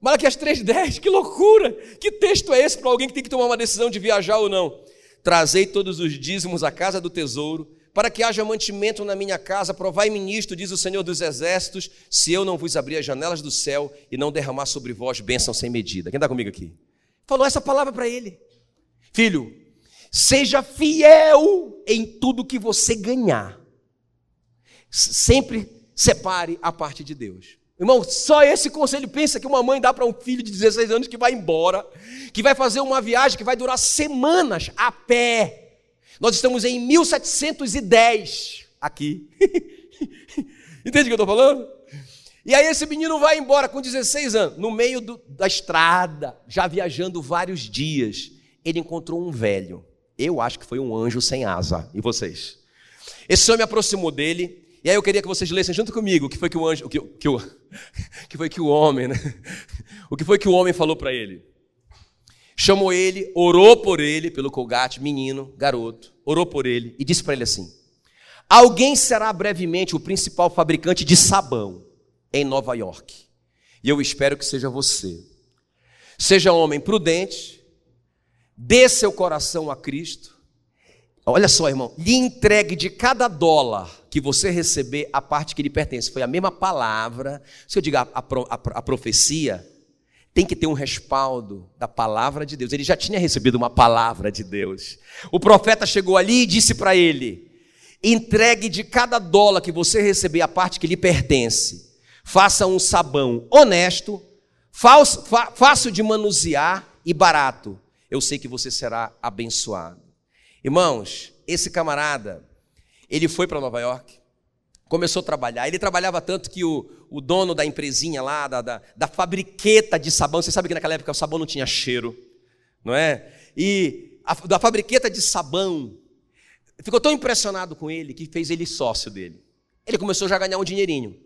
Malaquias 3,10, que loucura! Que texto é esse para alguém que tem que tomar uma decisão de viajar ou não? Trazei todos os dízimos à casa do tesouro para que haja mantimento na minha casa, provai-me nisto, diz o Senhor dos Exércitos, se eu não vos abrir as janelas do céu e não derramar sobre vós bênção sem medida. Quem está comigo aqui? Falou essa palavra para ele. Filho, seja fiel em tudo que você ganhar. Sempre separe a parte de Deus. Irmão, só esse conselho pensa que uma mãe dá para um filho de 16 anos que vai embora, que vai fazer uma viagem que vai durar semanas a pé nós estamos em 1710 aqui. Entende o que eu estou falando? E aí esse menino vai embora com 16 anos, no meio do, da estrada, já viajando vários dias. Ele encontrou um velho. Eu acho que foi um anjo sem asa. E vocês? Esse homem aproximou dele. E aí eu queria que vocês lessem junto comigo o que foi que o anjo, o que, que, o, que foi que o homem, né? O que foi que o homem falou para ele? chamou ele, orou por ele, pelo colgate, menino, garoto, orou por ele e disse para ele assim: Alguém será brevemente o principal fabricante de sabão em Nova York. E eu espero que seja você. Seja homem prudente, dê seu coração a Cristo. Olha só, irmão, lhe entregue de cada dólar que você receber a parte que lhe pertence. Foi a mesma palavra. Se eu digo a, a, a, profecia, tem que ter um respaldo da palavra de Deus. Ele já tinha recebido uma palavra de Deus. O profeta chegou ali e disse para ele: entregue de cada dólar que você receber a parte que lhe pertence. Faça um sabão honesto, fácil de manusear e barato. Eu sei que você será abençoado. Irmãos, esse camarada, ele foi para Nova York, começou a trabalhar. Ele trabalhava tanto que o, o dono da empresinha lá, da, da, da fabriqueta de sabão, você sabe que naquela época o sabão não tinha cheiro, não é? E a, da fabriqueta de sabão, ficou tão impressionado com ele que fez ele sócio dele. Ele começou já a ganhar um dinheirinho.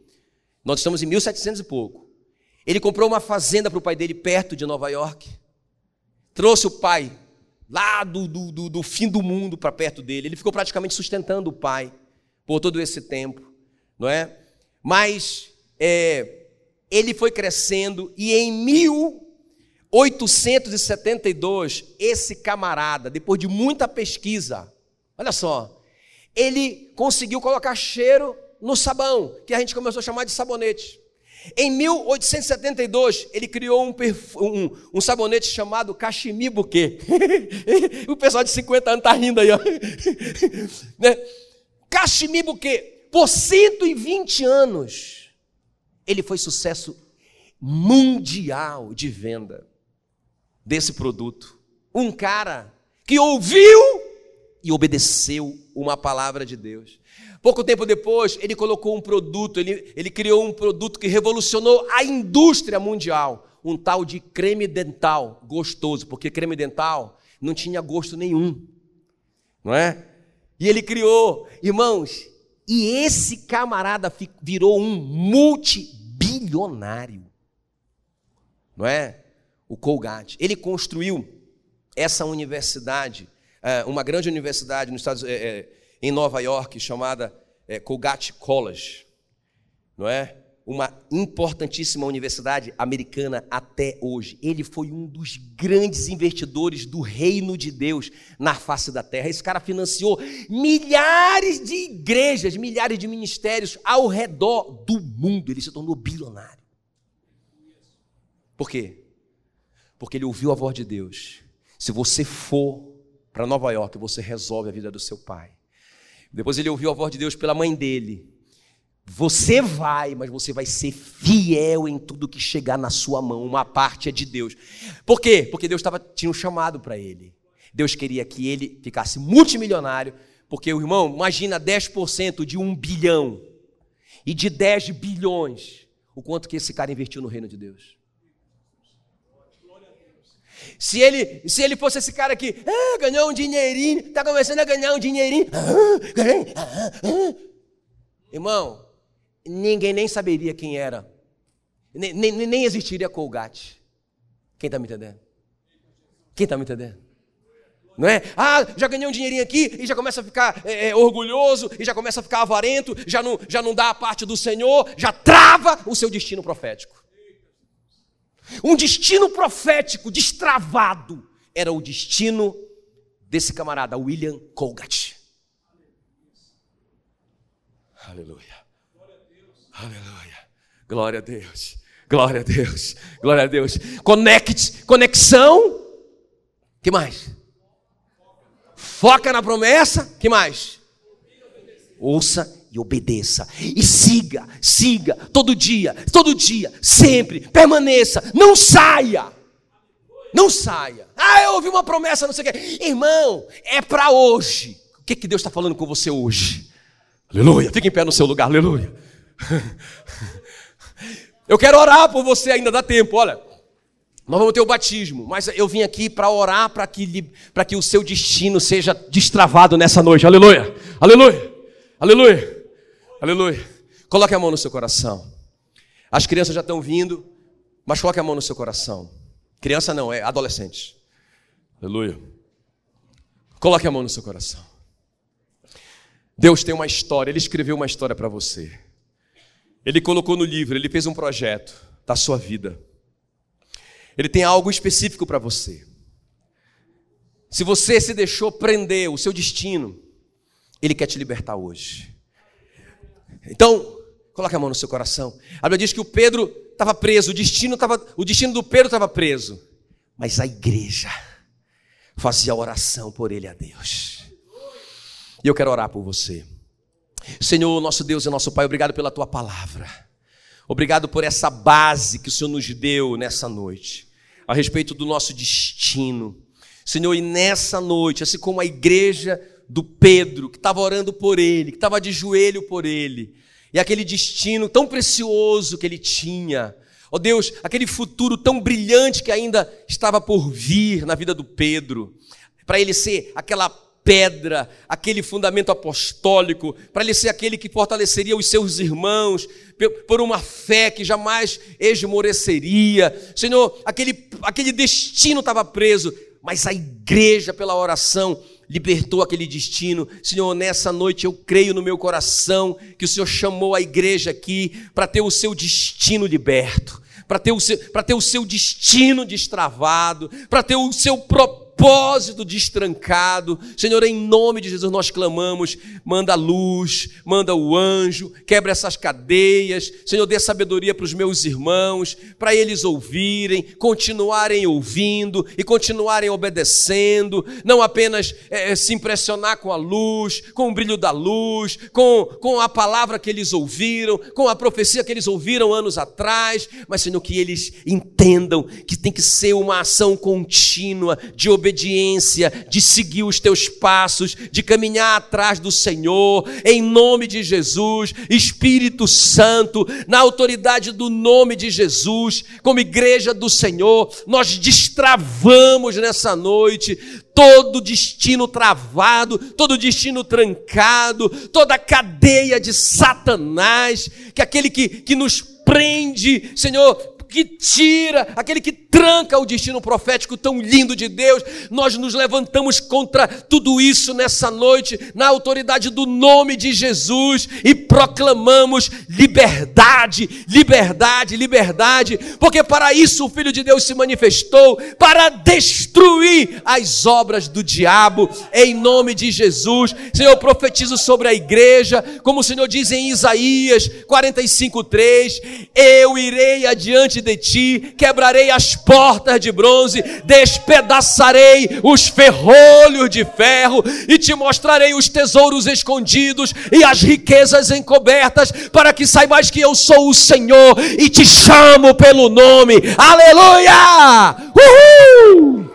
Nós estamos em 1700 e pouco. Ele comprou uma fazenda para o pai dele perto de Nova York. Trouxe o pai lá do, do, do, fim do mundo para perto dele. Ele ficou praticamente sustentando o pai por todo esse tempo, não é? Mas é, ele foi crescendo e em 1872 esse camarada, depois de muita pesquisa, olha só, ele conseguiu colocar cheiro no sabão, que a gente começou a chamar de sabonete. Em 1872, ele criou um, um, um sabonete chamado Cachemir Bouquet. o pessoal de 50 anos está rindo aí, né? Cachemir Bouquet, por 120 anos, ele foi sucesso mundial de venda desse produto. Um cara que ouviu e obedeceu uma palavra de Deus. Pouco tempo depois, ele colocou um produto, ele, ele criou um produto que revolucionou a indústria mundial. Um tal de creme dental gostoso, porque creme dental não tinha gosto nenhum, não é? E ele criou, irmãos, e esse camarada virou um multibilionário, não é? O Colgate. Ele construiu essa universidade, eh, uma grande universidade nos Estados, é, em Nova York chamada é, Colgate College, não é? Uma importantíssima universidade americana até hoje. Ele foi um dos grandes investidores do reino de Deus na face da terra. Esse cara financiou milhares de igrejas, milhares de ministérios ao redor do mundo. Ele se tornou bilionário. Por quê? Porque ele ouviu a voz de Deus. Se você for para Nova York, você resolve a vida do seu pai. Depois ele ouviu a voz de Deus pela mãe dele. Você vai, mas você vai ser fiel em tudo que chegar na sua mão. Uma parte é de Deus. Por quê? Porque Deus tava, tinha um chamado para ele. Deus queria que ele ficasse multimilionário, porque o irmão, imagina 10% de um bilhão e de 10 bilhões. O quanto que esse cara investiu no reino de Deus. Se ele, se ele fosse esse cara que ah, ganhou um dinheirinho, está começando a ganhar um dinheirinho, ah, ah, ah, irmão, ninguém nem saberia quem era, nem, nem, nem existiria Colgate. Quem está me entendendo? Quem está me entendendo? Não é? Ah, já ganhei um dinheirinho aqui e já começa a ficar é, é, orgulhoso, e já começa a ficar avarento, já não, já não dá a parte do Senhor, já trava o seu destino profético. Um destino profético destravado era o destino desse camarada, William Colgate. Aleluia. Aleluia. Glória a Deus. Glória a Deus. Glória a Deus. Conecte, conexão. Que mais? Foca na promessa. Que mais? Ouça e obedeça. E siga, siga, todo dia, todo dia, sempre, permaneça, não saia. Não saia. Ah, eu ouvi uma promessa, não sei o quê. Irmão, é para hoje. O que, que Deus está falando com você hoje? Aleluia. Fique em pé no seu lugar, aleluia. Eu quero orar por você ainda, dá tempo, olha. Nós vamos ter o batismo, mas eu vim aqui para orar para que, que o seu destino seja destravado nessa noite. Aleluia. Aleluia. Aleluia. Aleluia. Coloque a mão no seu coração. As crianças já estão vindo, mas coloque a mão no seu coração. Criança não, é adolescente. Aleluia. Coloque a mão no seu coração. Deus tem uma história, Ele escreveu uma história para você. Ele colocou no livro, Ele fez um projeto da sua vida. Ele tem algo específico para você. Se você se deixou prender o seu destino, Ele quer te libertar hoje. Então, coloque a mão no seu coração. A Bíblia diz que o Pedro estava preso, o destino, tava, o destino do Pedro estava preso. Mas a igreja fazia oração por ele a Deus. E eu quero orar por você. Senhor, nosso Deus e nosso Pai, obrigado pela tua palavra. Obrigado por essa base que o Senhor nos deu nessa noite, a respeito do nosso destino. Senhor, e nessa noite, assim como a igreja do Pedro, que estava orando por ele, que estava de joelho por ele, e aquele destino tão precioso que ele tinha. Oh Deus, aquele futuro tão brilhante que ainda estava por vir na vida do Pedro, para ele ser aquela pedra, aquele fundamento apostólico, para ele ser aquele que fortaleceria os seus irmãos, por uma fé que jamais esmoreceria. Senhor, aquele, aquele destino estava preso, mas a igreja, pela oração, libertou aquele destino. Senhor, nessa noite eu creio no meu coração que o Senhor chamou a igreja aqui para ter o seu destino liberto, para ter, o seu, ter o seu destino destravado, para ter o seu propósito propósito destrancado. Senhor, em nome de Jesus nós clamamos, manda luz, manda o anjo, quebra essas cadeias. Senhor, dê sabedoria para os meus irmãos, para eles ouvirem, continuarem ouvindo e continuarem obedecendo, não apenas é, se impressionar com a luz, com o brilho da luz, com, com a palavra que eles ouviram, com a profecia que eles ouviram anos atrás, mas Senhor, que eles entendam que tem que ser uma ação contínua de obediência obediência, de seguir os teus passos, de caminhar atrás do Senhor, em nome de Jesus, Espírito Santo, na autoridade do nome de Jesus, como igreja do Senhor, nós destravamos nessa noite todo destino travado, todo destino trancado, toda cadeia de Satanás, que aquele que, que nos prende, Senhor, que tira, aquele que tranca o destino profético tão lindo de Deus. Nós nos levantamos contra tudo isso nessa noite, na autoridade do nome de Jesus, e proclamamos liberdade, liberdade, liberdade, porque para isso o Filho de Deus se manifestou para destruir as obras do diabo, em nome de Jesus. Senhor, eu profetizo sobre a igreja, como o Senhor diz em Isaías 45:3, eu irei adiante diante de ti, quebrarei as portas de bronze, despedaçarei os ferrolhos de ferro e te mostrarei os tesouros escondidos e as riquezas encobertas, para que saibas que eu sou o Senhor e te chamo pelo nome. Aleluia! Uhul!